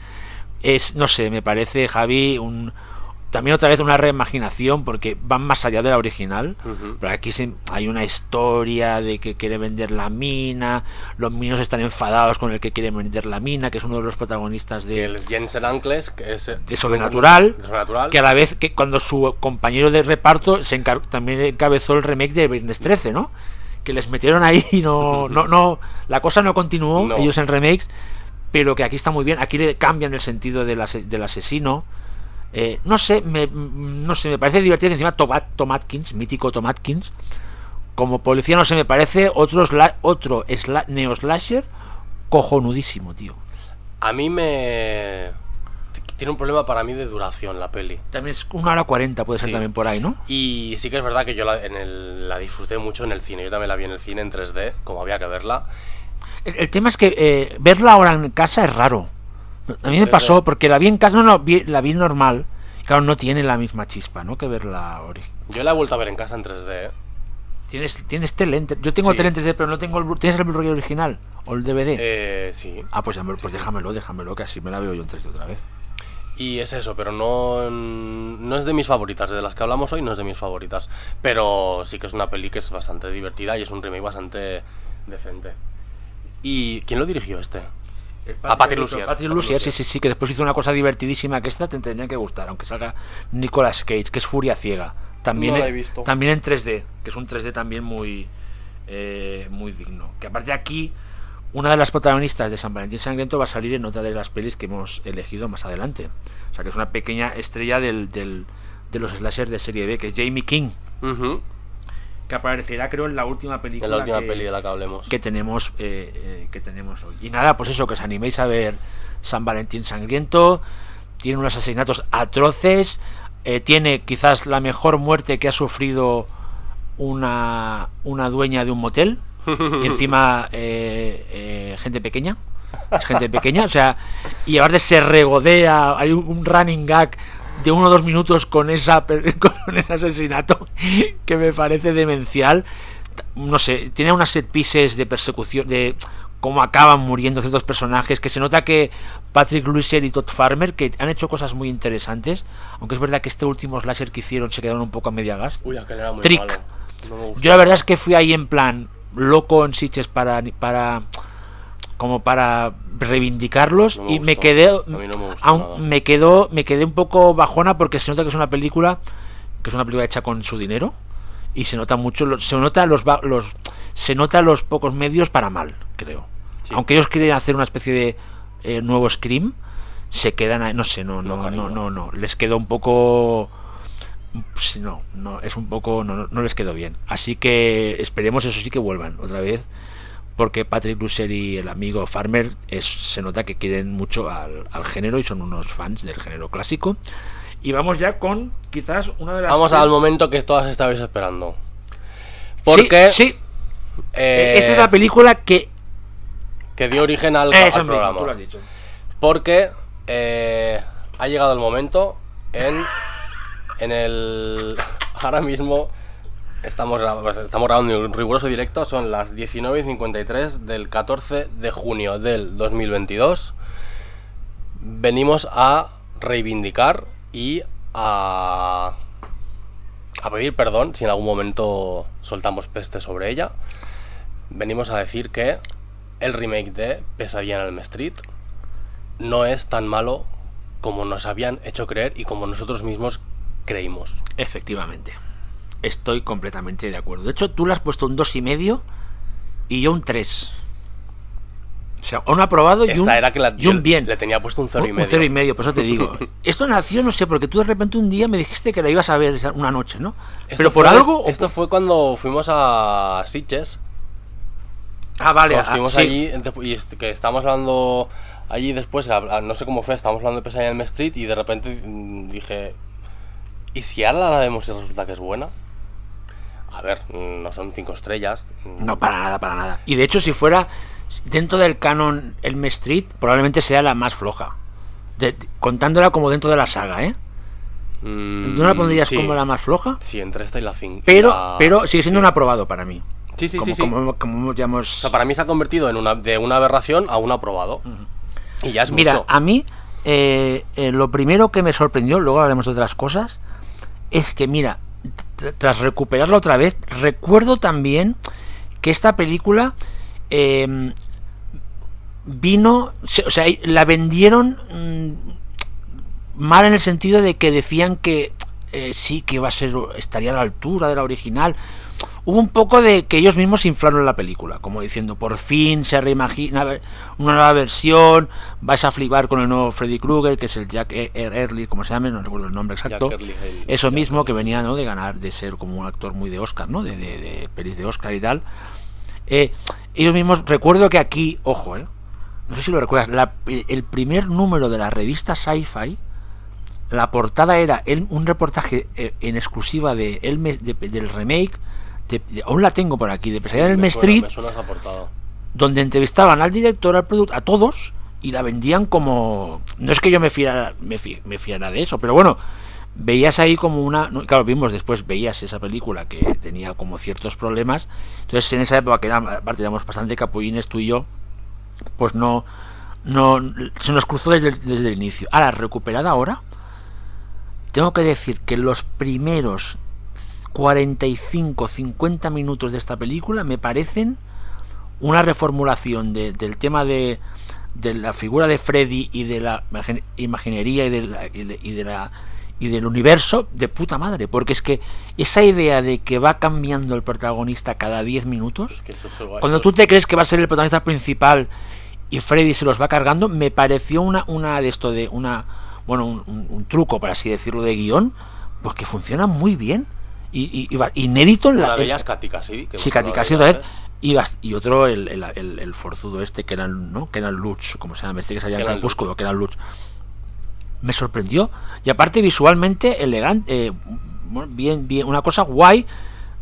Es no sé, me parece Javi un también otra vez una reimaginación porque van más allá de la original. Pero aquí se- hay una historia de que quiere vender la mina, los minos están enfadados con el que quiere vender la mina, que es uno de los protagonistas de, el Jensen Ankles, que es... de Sobrenatural, de Sobrenatural. que a la vez que cuando su compañero de reparto se encar- también encabezó el remake de Viernes 13, ¿no? Que les metieron ahí y no, [laughs] no, no, la cosa no continuó, No. ellos en remakes, pero que aquí está muy bien, aquí le cambian el sentido del, ase- del asesino. Eh, no sé, me, no sé, me parece divertido encima Tomat, Tom Atkins, mítico Tom Atkins. Como policía no sé, me parece otro, otro sla- neo slasher cojonudísimo, tío. A mí me... tiene un problema para mí de duración la peli. También es una hora cuarenta, puede ser Sí. también por ahí, ¿no? Y sí que es verdad que yo la, en el- la disfruté mucho en el cine. Yo también la vi en el cine en 3D, como había que verla. El tema es que eh, verla ahora en casa es raro. A mí me 3D. pasó porque la vi en casa, no, no, vi- la vi normal. Claro, no tiene la misma chispa, ¿no? Que verla original. Yo la he vuelto a ver en casa en 3D. ¿eh? Tienes, tienes tele, en tre- yo tengo Sí. tele en 3D, pero no tengo el, ¿Tienes el Blu-ray original? ¿O el DVD? Eh, sí. ah, pues, pues déjamelo, déjamelo, que así me la veo yo en 3D otra vez. Y es eso, pero no, no es de mis favoritas. De las que hablamos hoy no es de mis favoritas. Pero sí que es una peli que es bastante divertida y es un remake bastante decente. ¿Y quién lo dirigió este? A Patrick Lussier. Patrick sí, sí, sí, que después hizo una cosa divertidísima que esta te tendría que gustar, aunque salga Nicolas Cage, que es Furia Ciega. También, No la en- he visto. también en 3D, que es un 3D también muy, eh, muy digno. Que aparte aquí, una de las protagonistas de San Valentín Sangriento va a salir en otra de las pelis que hemos elegido más adelante. O sea que es una pequeña estrella del, del- de los slashers de serie B, que es Jamie King. Que aparecerá creo en la última película. En la última que- peli de la que hablemos. que tenemos eh, eh, que tenemos hoy. Y nada, pues eso, que os animéis a ver San Valentín Sangriento. Tiene unos asesinatos atroces. eh, tiene quizás la mejor muerte que ha sufrido una, una dueña de un motel. Y encima eh, gente pequeña. Es gente pequeña, o sea, y aparte se regodea, hay un running gag de uno o dos minutos con esa [laughs] con ese asesinato que me parece demencial. No sé, tiene unas set pieces de persecución, de cómo acaban muriendo ciertos personajes, que se nota que Patrick Lussier y Todd Farmer, que han hecho cosas muy interesantes, aunque es verdad que este último slasher que hicieron se quedaron un poco a media gas. Uy, aquel era muy Trick. malo. No me gustó. Yo la verdad es que fui ahí en plan loco en Sitges para para como para reivindicarlos No me y me quedé A mí no me aún- me quedó me quedé un poco bajona porque se nota que es una película que es una película hecha con su dinero y se nota mucho se nota los los se nota los pocos medios para mal creo. Sí. aunque ellos quieren hacer una especie de eh, nuevo scream se quedan ahí- no sé no No, no no no no. Les quedó un poco Sí, no, no, es un poco, no- no les quedó bien. Así que esperemos eso sí que vuelvan otra vez, porque Patrick Lussier y el amigo Farmer es, se nota que quieren mucho al, al género y son unos fans del género clásico. Y vamos ya con quizás una de las... Vamos al momento que todas estabais esperando. Porque Sí, sí, eh, esta es la película que... que dio origen al, Eso al mismo, programa. tú lo has dicho. Porque eh, ha llegado el momento en, en el... [laughs] Ahora mismo estamos, estamos grabando un riguroso directo, son las 19 y 53 del 14 de junio del 2022. Venimos a reivindicar y a, pedir perdón si en algún momento soltamos peste sobre ella. Venimos a decir que el remake de Pesadilla en Elm Street no es tan malo como nos habían hecho creer y como nosotros mismos creímos. Efectivamente. Estoy completamente de acuerdo. De hecho, tú le has puesto un dos y medio y yo un 3. O sea, un aprobado y un, Esta era que la, y un bien. le tenía puesto un cero y Un- medio. Un cero y medio, por eso te digo. [laughs] Esto nació, no sé, porque tú de repente un día me dijiste que la ibas a ver una noche, ¿no? Esto Pero por fue- algo. Esto por- fue cuando fuimos a Sitges. Ah, vale. Ah, estuvimos sí. allí y que estábamos hablando allí después, no sé cómo fue, estábamos hablando de Pesadilla en Elm Street y de repente mm, dije, ¿y si ahora la vemos y resulta que es buena? A ver, no son cinco estrellas. No, para nada, para nada. Y de hecho, si fuera dentro del canon Elm Street, probablemente sea la más floja. De- contándola como dentro de la saga, ¿eh? mm, ¿No la pondrías sí. como la más floja? Sí, entre esta y la 5. Pero, pero sigue siendo un aprobado para mí. Sí, sí, como, sí, sí. como- como ya hemos... O sea, para mí se ha convertido en una, de una aberración a un aprobado. Y ya es Mira, mucho. a mí eh, eh, lo primero que me sorprendió, luego hablaremos de otras cosas, es que, mira, tras recuperarlo otra vez, recuerdo también que esta película eh, vino, o sea, la vendieron mm, mal en el sentido de que decían que eh, sí, que iba a ser, estaría a la altura de la original. Hubo un poco de que ellos mismos inflaron la película, como diciendo, por fin se reimagina una nueva versión, vais a flipar con el nuevo Freddy Krueger, que es el Jack E- E- Early, como se llame, no recuerdo el nombre exacto. Early. Eso mismo, que venía ¿no? de ganar, de ser como un actor muy de Oscar, ¿no? De, de, de pelis de Oscar y tal. Eh, ellos mismos, recuerdo que aquí, ojo, ¿eh? No sé si lo recuerdas, la- el primer número de la revista Sci-Fi la portada era el- un reportaje eh, en exclusiva de, el de- del remake, de- de- aún la tengo por aquí, de Pesadilla en el me suena- Street, me suena donde entrevistaban al director, al producto, a todos, y la vendían como... No es que yo me fiara, me, fi- me fiara de eso, pero bueno, veías ahí como una... claro, vimos después, veías esa película que tenía como ciertos problemas. Entonces, en esa época, que era, aparte éramos bastante capullines tú y yo, pues no... no se nos cruzó desde el inicio. Ahora, recuperada ahora, tengo que decir que los primeros 45-50 minutos de esta película me parecen una reformulación de- del tema de, de la figura de Freddy y de la imagin- imaginería y de, la- y de- y la y del universo de puta madre porque es que esa idea de que va cambiando el protagonista cada 10 minutos Es que eso es guay. cuando tú te crees que va a ser el protagonista principal y Freddy se los va cargando, me pareció una, una de esto de una bueno un, un- un truco, por así decirlo, de guion, pues que funciona muy bien. Y, y, y inédito en la. Una de ellas, que sí, había otra vez. Y, y otro, el, el, el- el forzudo este, que era, ¿no? que era Lutz, como se llama, este que salía en Crepúsculo, que era el Lutz. Me sorprendió. Y aparte, visualmente, elegante, eh, bien, bien, una cosa guay,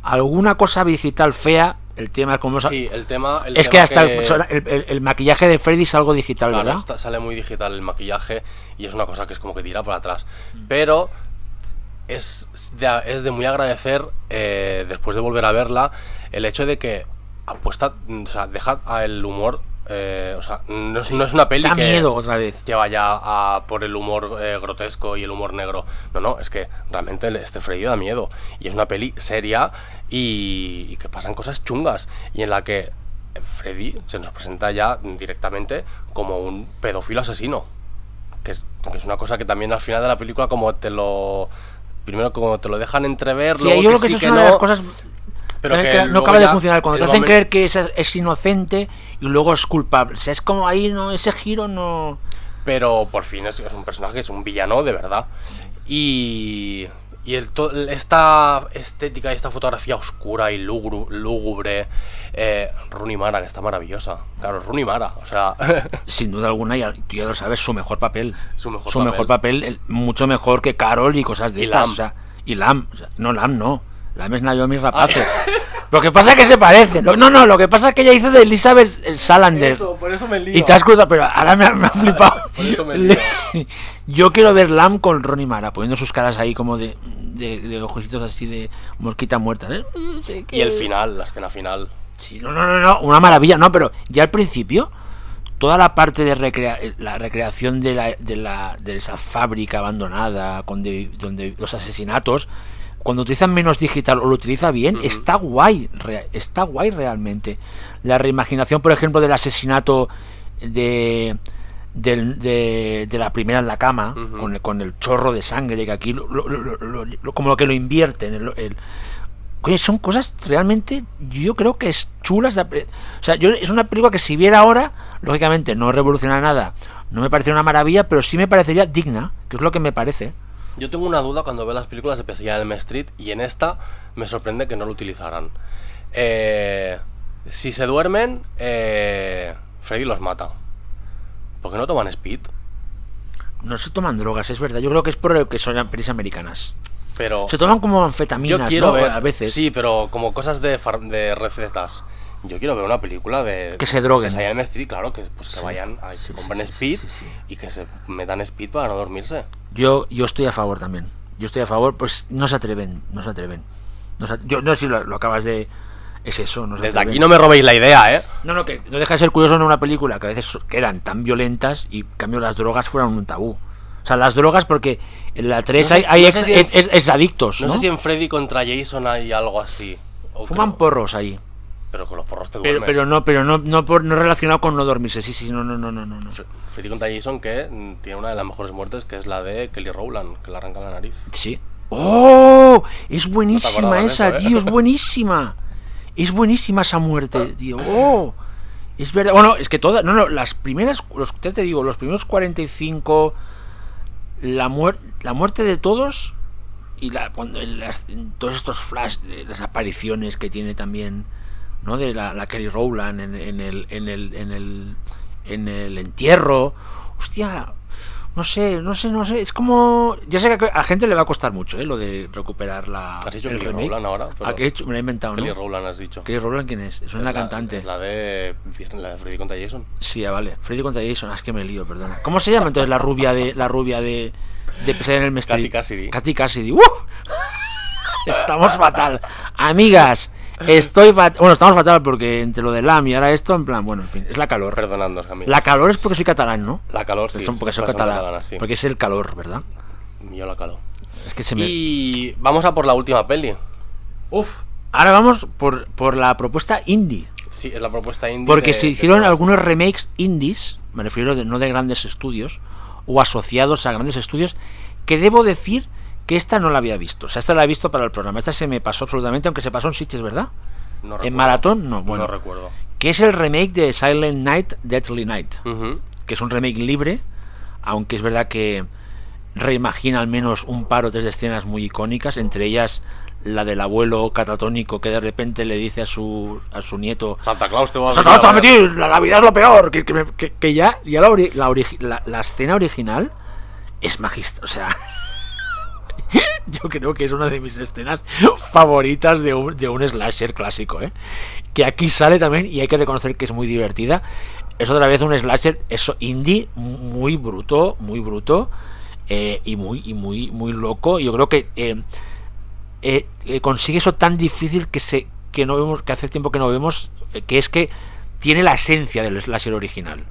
alguna cosa digital fea, el tema como... Sí, el tema. el es que tema hasta el- El, el- maquillaje de Freddy es algo digital, Claro, ¿verdad? está- sale muy digital el maquillaje y es una cosa que es como que tira por atrás. Pero es de, es de muy agradecer, eh, después de volver a verla, el hecho de que apuesta, o sea, deja el humor, eh, o sea, no es, no es una peli Da que, miedo otra vez. que vaya a por el humor eh, grotesco y el humor negro. No, no, es que realmente este Freddy da miedo. Y es una peli seria y, y que pasan cosas chungas. Y en la que Freddy se nos presenta ya directamente como un pedófilo asesino. Que es, que es una cosa que también al final de la película como te lo... Primero como te lo dejan entrever, Sí, luego yo creo que sí, eso que es una no, de las cosas pero que que no acaba de funcionar. Cuando te hacen creer que es, es inocente y luego es culpable. O sea, es como ahí, no ese giro no... pero por fin es, es un personaje, es un villano de verdad. Y, y el to- esta estética y esta fotografía oscura y lúgubre, eh, Rooney Mara, que está maravillosa. Claro, Rooney Mara, o sea, [laughs] Sin duda alguna, ya, tú ya lo sabes, su mejor papel. Su mejor papel. mejor papel, el- mucho mejor que Carol y cosas de Y estas. Lam. o sea, y Lam. o sea, no, Lam no. Lam es Naomi Rapace. [laughs] Lo que pasa es que se parece. No, no, no, lo que pasa es que ella hizo de Elizabeth el Salander. por eso me Y te has cruzado, pero ahora me, ha- me ha flipado. Por eso me lío. Yo quiero ver Lam con Ronnie Mara, poniendo sus caras ahí como de, de, de ojositos así de mosquita muerta. ¿eh? Y el final, la escena final. Sí, no, no, no, no, una maravilla. No, pero ya al principio, toda la parte de recrea la recreación de, la, de, la, de esa fábrica abandonada, con de- donde los asesinatos, cuando utilizan menos digital o lo utiliza bien, está guay, está guay realmente. La reimaginación, por ejemplo, del asesinato de, del- de, de la primera en la cama, con, el, con el chorro de sangre, que aquí lo- lo- lo- como lo que lo invierten. el- el- son cosas realmente, yo creo que es chulas. de apre- O sea, yo, es una película que si viera ahora, lógicamente no revoluciona nada, no me parece una maravilla, pero sí me parecería digna, que es lo que me parece. Yo tengo una duda cuando veo las películas de Pesadilla en Elm Street y en esta me sorprende que no lo utilizaran. Eh, si se duermen, eh, Freddy los mata. ¿Por qué no toman speed? No se toman drogas, es verdad. Yo creo que es por el que son pelis americanas. Pero Se toman como anfetaminas, yo quiero ¿no? ver, A veces. sí, pero como cosas de, far- de recetas. Yo quiero ver una película de Que se droguen. Elm Street, claro, que pues que Sí. vayan, a, que Sí, compren sí, speed y que se metan speed para no dormirse. Yo, yo estoy a favor también. Yo estoy a favor, pues no se atreven, no se atreven. No se yo no sé si lo, lo acabas de... Es eso, no se Desde aquí no me robéis la idea, ¿eh? No, no, que no deja de ser curioso en una película que a veces eran tan violentas y en cambio las drogas fueran un tabú. O sea, las drogas porque en la 3 No sé hay, hay no ex, sé si en- ex- ex- exadictos, No, ¿no? sé si en Freddy contra Jason hay algo así. o Fuman creo- porros ahí. Pero con los porros te Pero, duermes. pero no, pero no, no, por, no relacionado con no dormirse. Sí, sí, no, no, no, no, no. no. Fre- Freddy contra Jason que mm, tiene una de las mejores muertes que es la de Kelly Rowland, que le arranca la nariz. Sí. ¡Oh! Es buenísima esa, eso, ¿eh? tío, es [laughs] buenísima. Es buenísima esa muerte, tío. ¡Oh! Es verdad. Bueno, es que todas. No, no, las primeras. Los, ya te digo, los primeros 45. La, muer- la muerte de todos. Y la, cuando las- todos estos flash, las apariciones que tiene también. ¿No? De la, la Kelly Rowland en, en el, en, el, en, el, en el entierro. Hostia. No sé, no sé, no sé. Es como. Ya sé que a gente le va a costar mucho, ¿eh? Lo de recuperar la. Has dicho el Kelly. Rowland ahora, pero- Ah, que he hecho- me lo he inventado, ¿no? Kelly Rowland has dicho. Kelly Rowland, ¿quién es? Es una la- cantante. es la de, la de Freddy contra Jason. Sí, ah, vale. Freddy contra Jason. Ah, es que me lío, perdona. ¿Cómo se llama entonces la rubia de la rubia de de Pesadilla en el Street? Katy Cassidy. Katy Cassidy. ¡Uh! [laughs] Estamos fatal. Amigas, estoy fatal. Bueno, estamos fatal porque entre lo de LAM y ahora esto, en plan, bueno, en fin, es la calor. Perdonadnos, amigos. La calor es porque soy catalán, ¿no? La calor, sí. Porque soy catalán. sí. Porque es el calor, ¿verdad? Yo la calor. Es que se me. Y vamos a por la última peli. Uf. Ahora vamos por, por la propuesta indie. Sí, es la propuesta indie. Porque de- se hicieron algunos remakes indies, me refiero de, no de grandes estudios, o asociados a grandes estudios, que debo decir que esta no la había visto. O sea, esta la he visto para el programa. Esta se me pasó absolutamente, aunque se pasó en Sitges, ¿verdad? No en recuerdo. maratón, no, bueno. No recuerdo. Que es el remake de Silent Night, Deadly Night. Ujú. Que es un remake libre, aunque es verdad que reimagina al menos un par o tres de escenas muy icónicas, entre ellas la del abuelo catatónico que de repente le dice a su, a su nieto Santa Claus te va a ¡Se te venir va a a ver". meter! La Navidad es lo peor. Que, que que- ya, ya la, ori- la- la escena original es magistral. O sea, [laughs] yo creo que es una de mis escenas favoritas de un, de un slasher clásico. ¿eh? Que aquí sale también y hay que reconocer que es muy divertida. Es otra vez un slasher eso indie muy bruto, muy bruto eh, y muy y muy muy loco. Yo creo que eh, eh, consigue eso tan difícil que se que no vemos que hace tiempo que no vemos que es que tiene la esencia del slasher original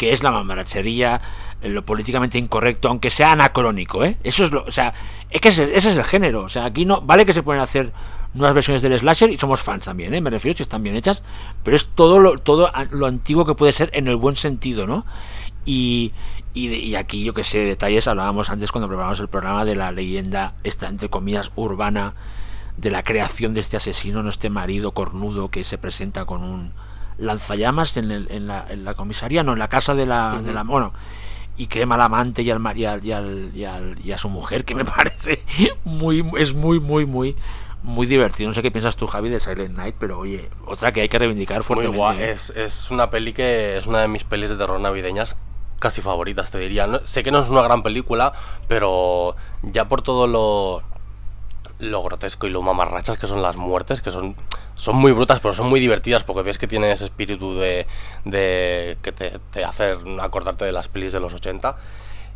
que es la mamarachería eh, lo políticamente incorrecto aunque sea anacrónico ¿eh? eso es lo o sea es que ese, es el género o sea aquí no vale que se pueden hacer nuevas versiones del slasher y somos fans también ¿eh? me refiero si están bien hechas pero es todo lo todo lo antiguo que puede ser en el buen sentido no y, y, de- y aquí yo que sé detalles hablábamos antes cuando preparamos el programa de la leyenda esta entre comillas urbana de la creación de este asesino no este marido cornudo que se presenta con un lanzallamas en, el- en la, en la comisaría no en la casa de la, de la bueno y crema al amante y al, y, al- y, al- y a su mujer que me [laughs] parece muy es muy muy muy muy divertido no sé qué piensas tú Javi de Silent Night pero oye otra que hay que reivindicar Muy fuertemente guay. ¿eh? Es, es una peli que es una de mis pelis de terror navideñas casi favoritas, te diría. No- sé que no es una gran película, pero ya por todo lo, lo grotesco y lo mamarrachas que son las muertes, que son, son muy brutas, pero son muy divertidas porque ves que tiene ese espíritu de, de que te, te hace acordarte de las pelis de los 80.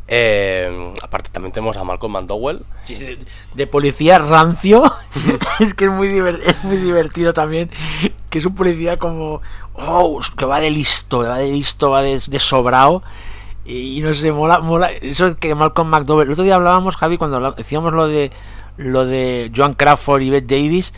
Eh, aparte también tenemos a Malcolm McDowell, Sí, de, de policía rancio. [laughs] Es que es muy, es muy divertido también que es un policía como oh, que va de listo va de listo va de, de sobrado y, no sé mola mola eso que Malcolm McDowell el otro día hablábamos Javi cuando decíamos lo de lo de Joan Crawford y Bette Davis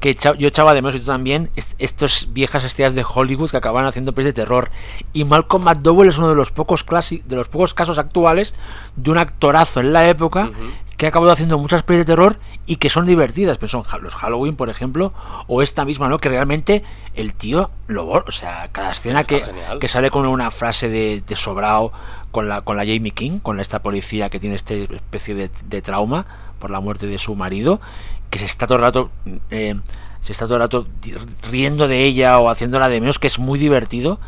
que yo echaba de menos y tú también est- estas viejas estrellas de Hollywood que acaban haciendo pelis de terror. Y Malcolm McDowell es uno de los pocos de los pocos casos actuales de un actorazo en la época que ha acabado haciendo muchas pelis de terror y que son divertidas pero son los Halloween por ejemplo o esta misma no que realmente el tío lo o sea cada escena que, que sale con una frase de, de sobrao con la con la Jamie King con esta policía que tiene este especie de, de trauma por la muerte de su marido que se está todo el rato eh, se está todo el rato riendo de ella o haciéndola de menos que es muy divertido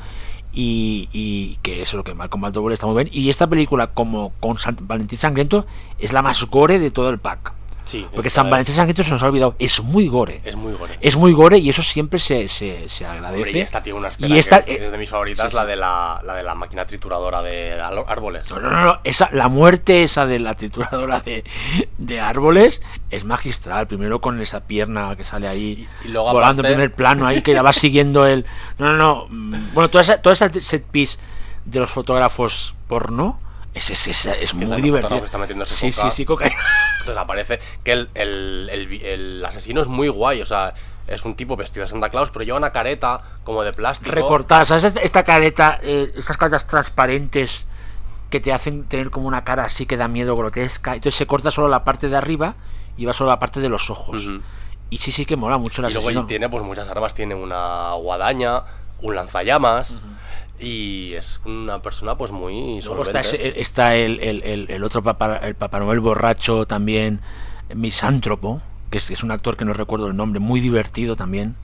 y, y que eso es lo que Malcolm McDowell está muy bien. Y esta película como con San Valentín Sangriento es la más gore de todo el pack Sí, porque San Valentín Sangriento se nos ha olvidado es muy gore es muy gore. es muy gore y eso siempre se, se, se Hombre, agradece y esta tiene una escena y que es, eh, es de mis favoritas, sí, la de la, la de la máquina trituradora de árboles. No, no, no, no, Esa, la muerte esa de la trituradora de, de árboles es magistral. Primero con esa pierna que sale ahí Y- y luego volando en primer plano ahí, que la va siguiendo el... No, no, no. mm, Bueno, toda esa, toda esa set piece de los fotógrafos porno es, es, es, es muy divertido. que está metiéndose sí, coca. sí, sí, cocaína. [laughs] Entonces aparece que el, el- el asesino es muy guay, o sea, es un tipo vestido de Santa Claus, pero lleva una careta como de plástico. Recortada, ¿sabes? Esta, careta, eh, estas caretas transparentes que te hacen tener como una cara así que da miedo grotesca. Entonces se corta solo la parte de arriba y va solo la parte de los ojos. Y sí, sí que mola mucho el Y luego tiene pues muchas armas, tiene una guadaña, un lanzallamas y es una persona pues muy Luego solvente. está, el, el- el- el otro papá, el Papá Noel borracho también, misántropo, que es, es un actor que no recuerdo el nombre, muy divertido también.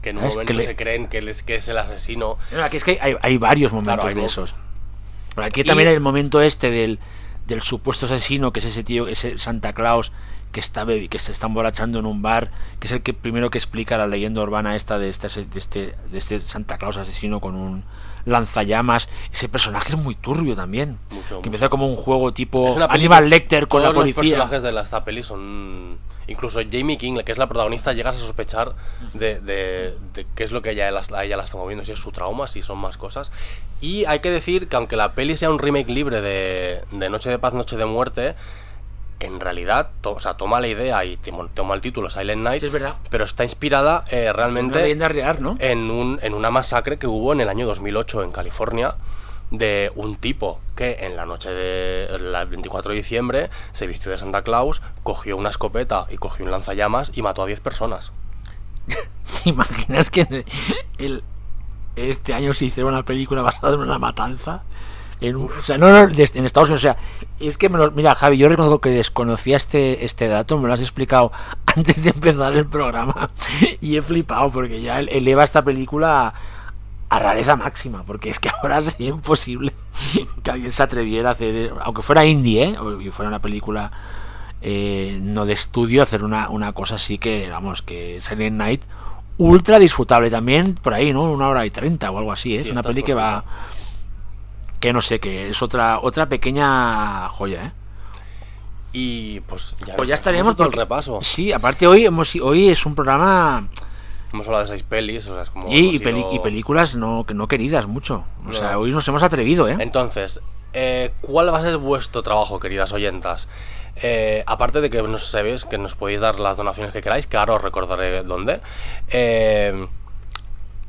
que en un ¿sabes? momento Que le- se creen que él es, que es el asesino. No, aquí es que hay, hay varios momentos Claro, hay de esos. Pero aquí también el momento este del, del supuesto asesino, que es ese tío, ese Santa Claus, que está que se está emborrachando en un bar, que es el que primero que explica la leyenda urbana esta de este, de este, de este Santa Claus asesino con un lanzallamas. Ese personaje es muy turbio también. Mucho, que mucho. empieza como un juego tipo Aníbal Lecter con la todos los policía. personajes de la- esta peli son. Incluso Jamie King, que es la protagonista, llegas a sospechar de, de- de qué es lo que a ella, la- a ella la está moviendo, si es su trauma, si son más cosas. Y hay que decir que aunque la peli sea un remake libre de, de Noche de Paz, Noche de Muerte, en realidad to- o sea, toma la idea y toma el título Silent Night, Sí, es verdad. pero está inspirada eh, realmente leyenda real, ¿no? en, un, en una masacre que hubo en el año 2008 en California de un tipo que en la noche del 24 de diciembre se vistió de Santa Claus, cogió una escopeta y cogió un lanzallamas y mató a 10 personas. [laughs] ¿Te imaginas que el, este año se hiciera una película basada en una matanza? En, o sea, no, no, en Estados Unidos. O sea, es que me lo- mira, Javi, yo reconozco que desconocía este, este dato, me lo has explicado [laughs] antes de empezar el programa y he flipado porque ya el- eleva esta película a, a rareza máxima, porque es que ahora [laughs] sería imposible que alguien se atreviera a hacer, aunque fuera indie, ¿eh? o y fuera una película eh, no de estudio, hacer una, una cosa así que, vamos, que Silent Night ultra disfrutable también por ahí, ¿no? Una hora y treinta o algo así, ¿eh? Sí, es una peli que va que no sé, que es otra otra pequeña joya, ¿eh? Y pues ya, Pues ya estaríamos todo el repaso. Sí, aparte hoy hemos hoy es un programa Hemos hablado de seis pelis, o sea, es como... y, hemos y peli- ido- y películas no no queridas mucho. O No. sea, hoy nos hemos atrevido, ¿eh? Entonces, eh, ¿cuál va a ser vuestro trabajo, queridas oyentas? Eh, aparte de que nos sabéis que nos podéis dar las donaciones que queráis, que ahora os recordaré dónde. eh,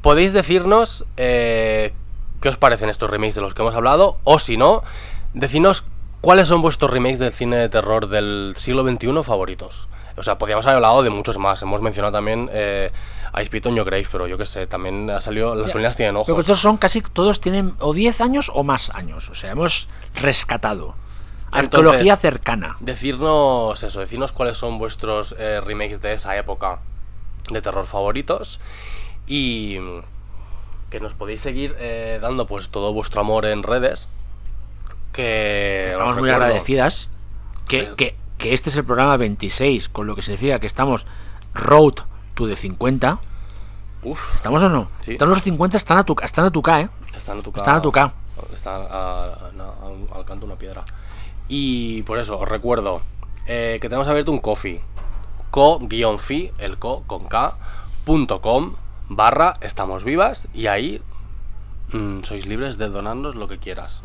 podéis decirnos eh, qué os parecen estos remakes de los que hemos hablado, o si no, decinos cuáles son vuestros remakes del cine de terror del siglo XXI favoritos. O sea, podríamos haber hablado de muchos más. Hemos mencionado también eh, Ice Pit on Your Grave, pero yo qué sé, también ha salido Las colinas tienen Pero ojos. estos son casi todos tienen o 10 años o más años. O sea, hemos rescatado Entonces- arqueología cercana. Decirnos eso, decirnos cuáles son vuestros eh, remakes de esa época de terror favoritos y que nos podéis seguir eh, dando pues todo vuestro amor en redes. Que Estamos os muy recuerdo- agradecidas que, que, que este es el programa 26, con lo que significa que estamos road to the 50. Uf, ¿Estamos o no? Sí. Están los 50, están a tu, están a tu K, ¿eh? están a tu Están a tu K. Están a- al canto de una piedra. Y por eso, os recuerdo eh, que tenemos abierto un coffee. Co-fi, el co con K, punto com, barra estamos vivas y ahí mm, sois libres de donarnos lo que quieras.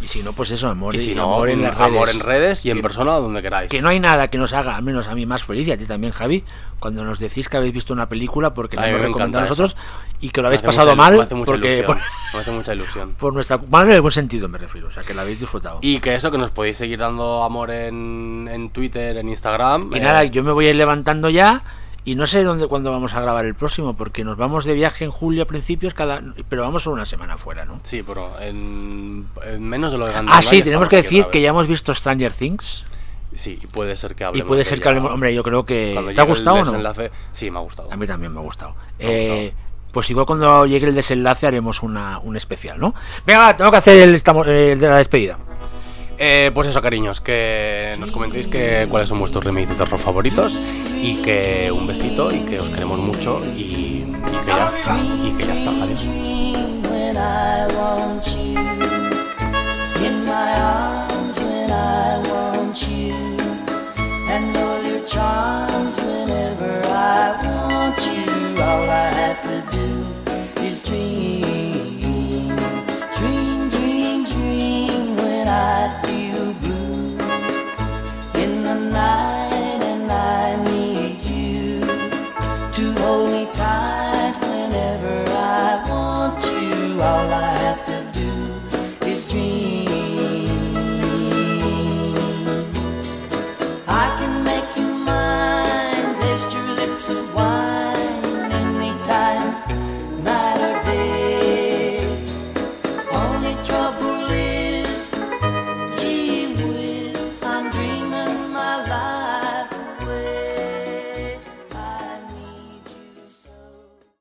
Y si no, pues eso, amor, Y si y no, amor en mm, las redes. amor en redes y en Que- persona donde queráis. Que no hay nada que nos haga, al menos a mí, más feliz y a ti también, Javi, cuando nos decís que habéis visto una película porque la hemos me recomendado a nosotros y que lo habéis pasado mucha mal me hace mucha porque ilusión, por, me hace mucha ilusión. por nuestra mal en el buen sentido me refiero, o sea que la habéis disfrutado. Y, Y que eso, que nos podéis seguir dando amor en, en Twitter, en Instagram. eh, nada, yo me voy a ir levantando ya y no sé dónde cuándo vamos a grabar el próximo porque nos vamos de viaje en julio a principios cada pero vamos solo una semana fuera, ¿no? Sí, pero en, en menos de lo de Ah, Gandalf sí, ya tenemos que decir que ya hemos visto Stranger Things Sí, y puede ser que y hablemos puede de ser que hablemos, hombre, yo creo que ¿te ha gustado o no? desenlace. Sí, me ha gustado. A mí también me ha gustado. Me ha Eh, pues igual cuando llegue el desenlace haremos una, un especial, ¿no? Venga, tengo que hacer el, eh, el de la despedida. Eh, pues eso, cariños, que nos comentéis que, cuáles son vuestros remakes de terror favoritos y que un besito y que os queremos mucho y, que, ya, y que ya está. Adiós.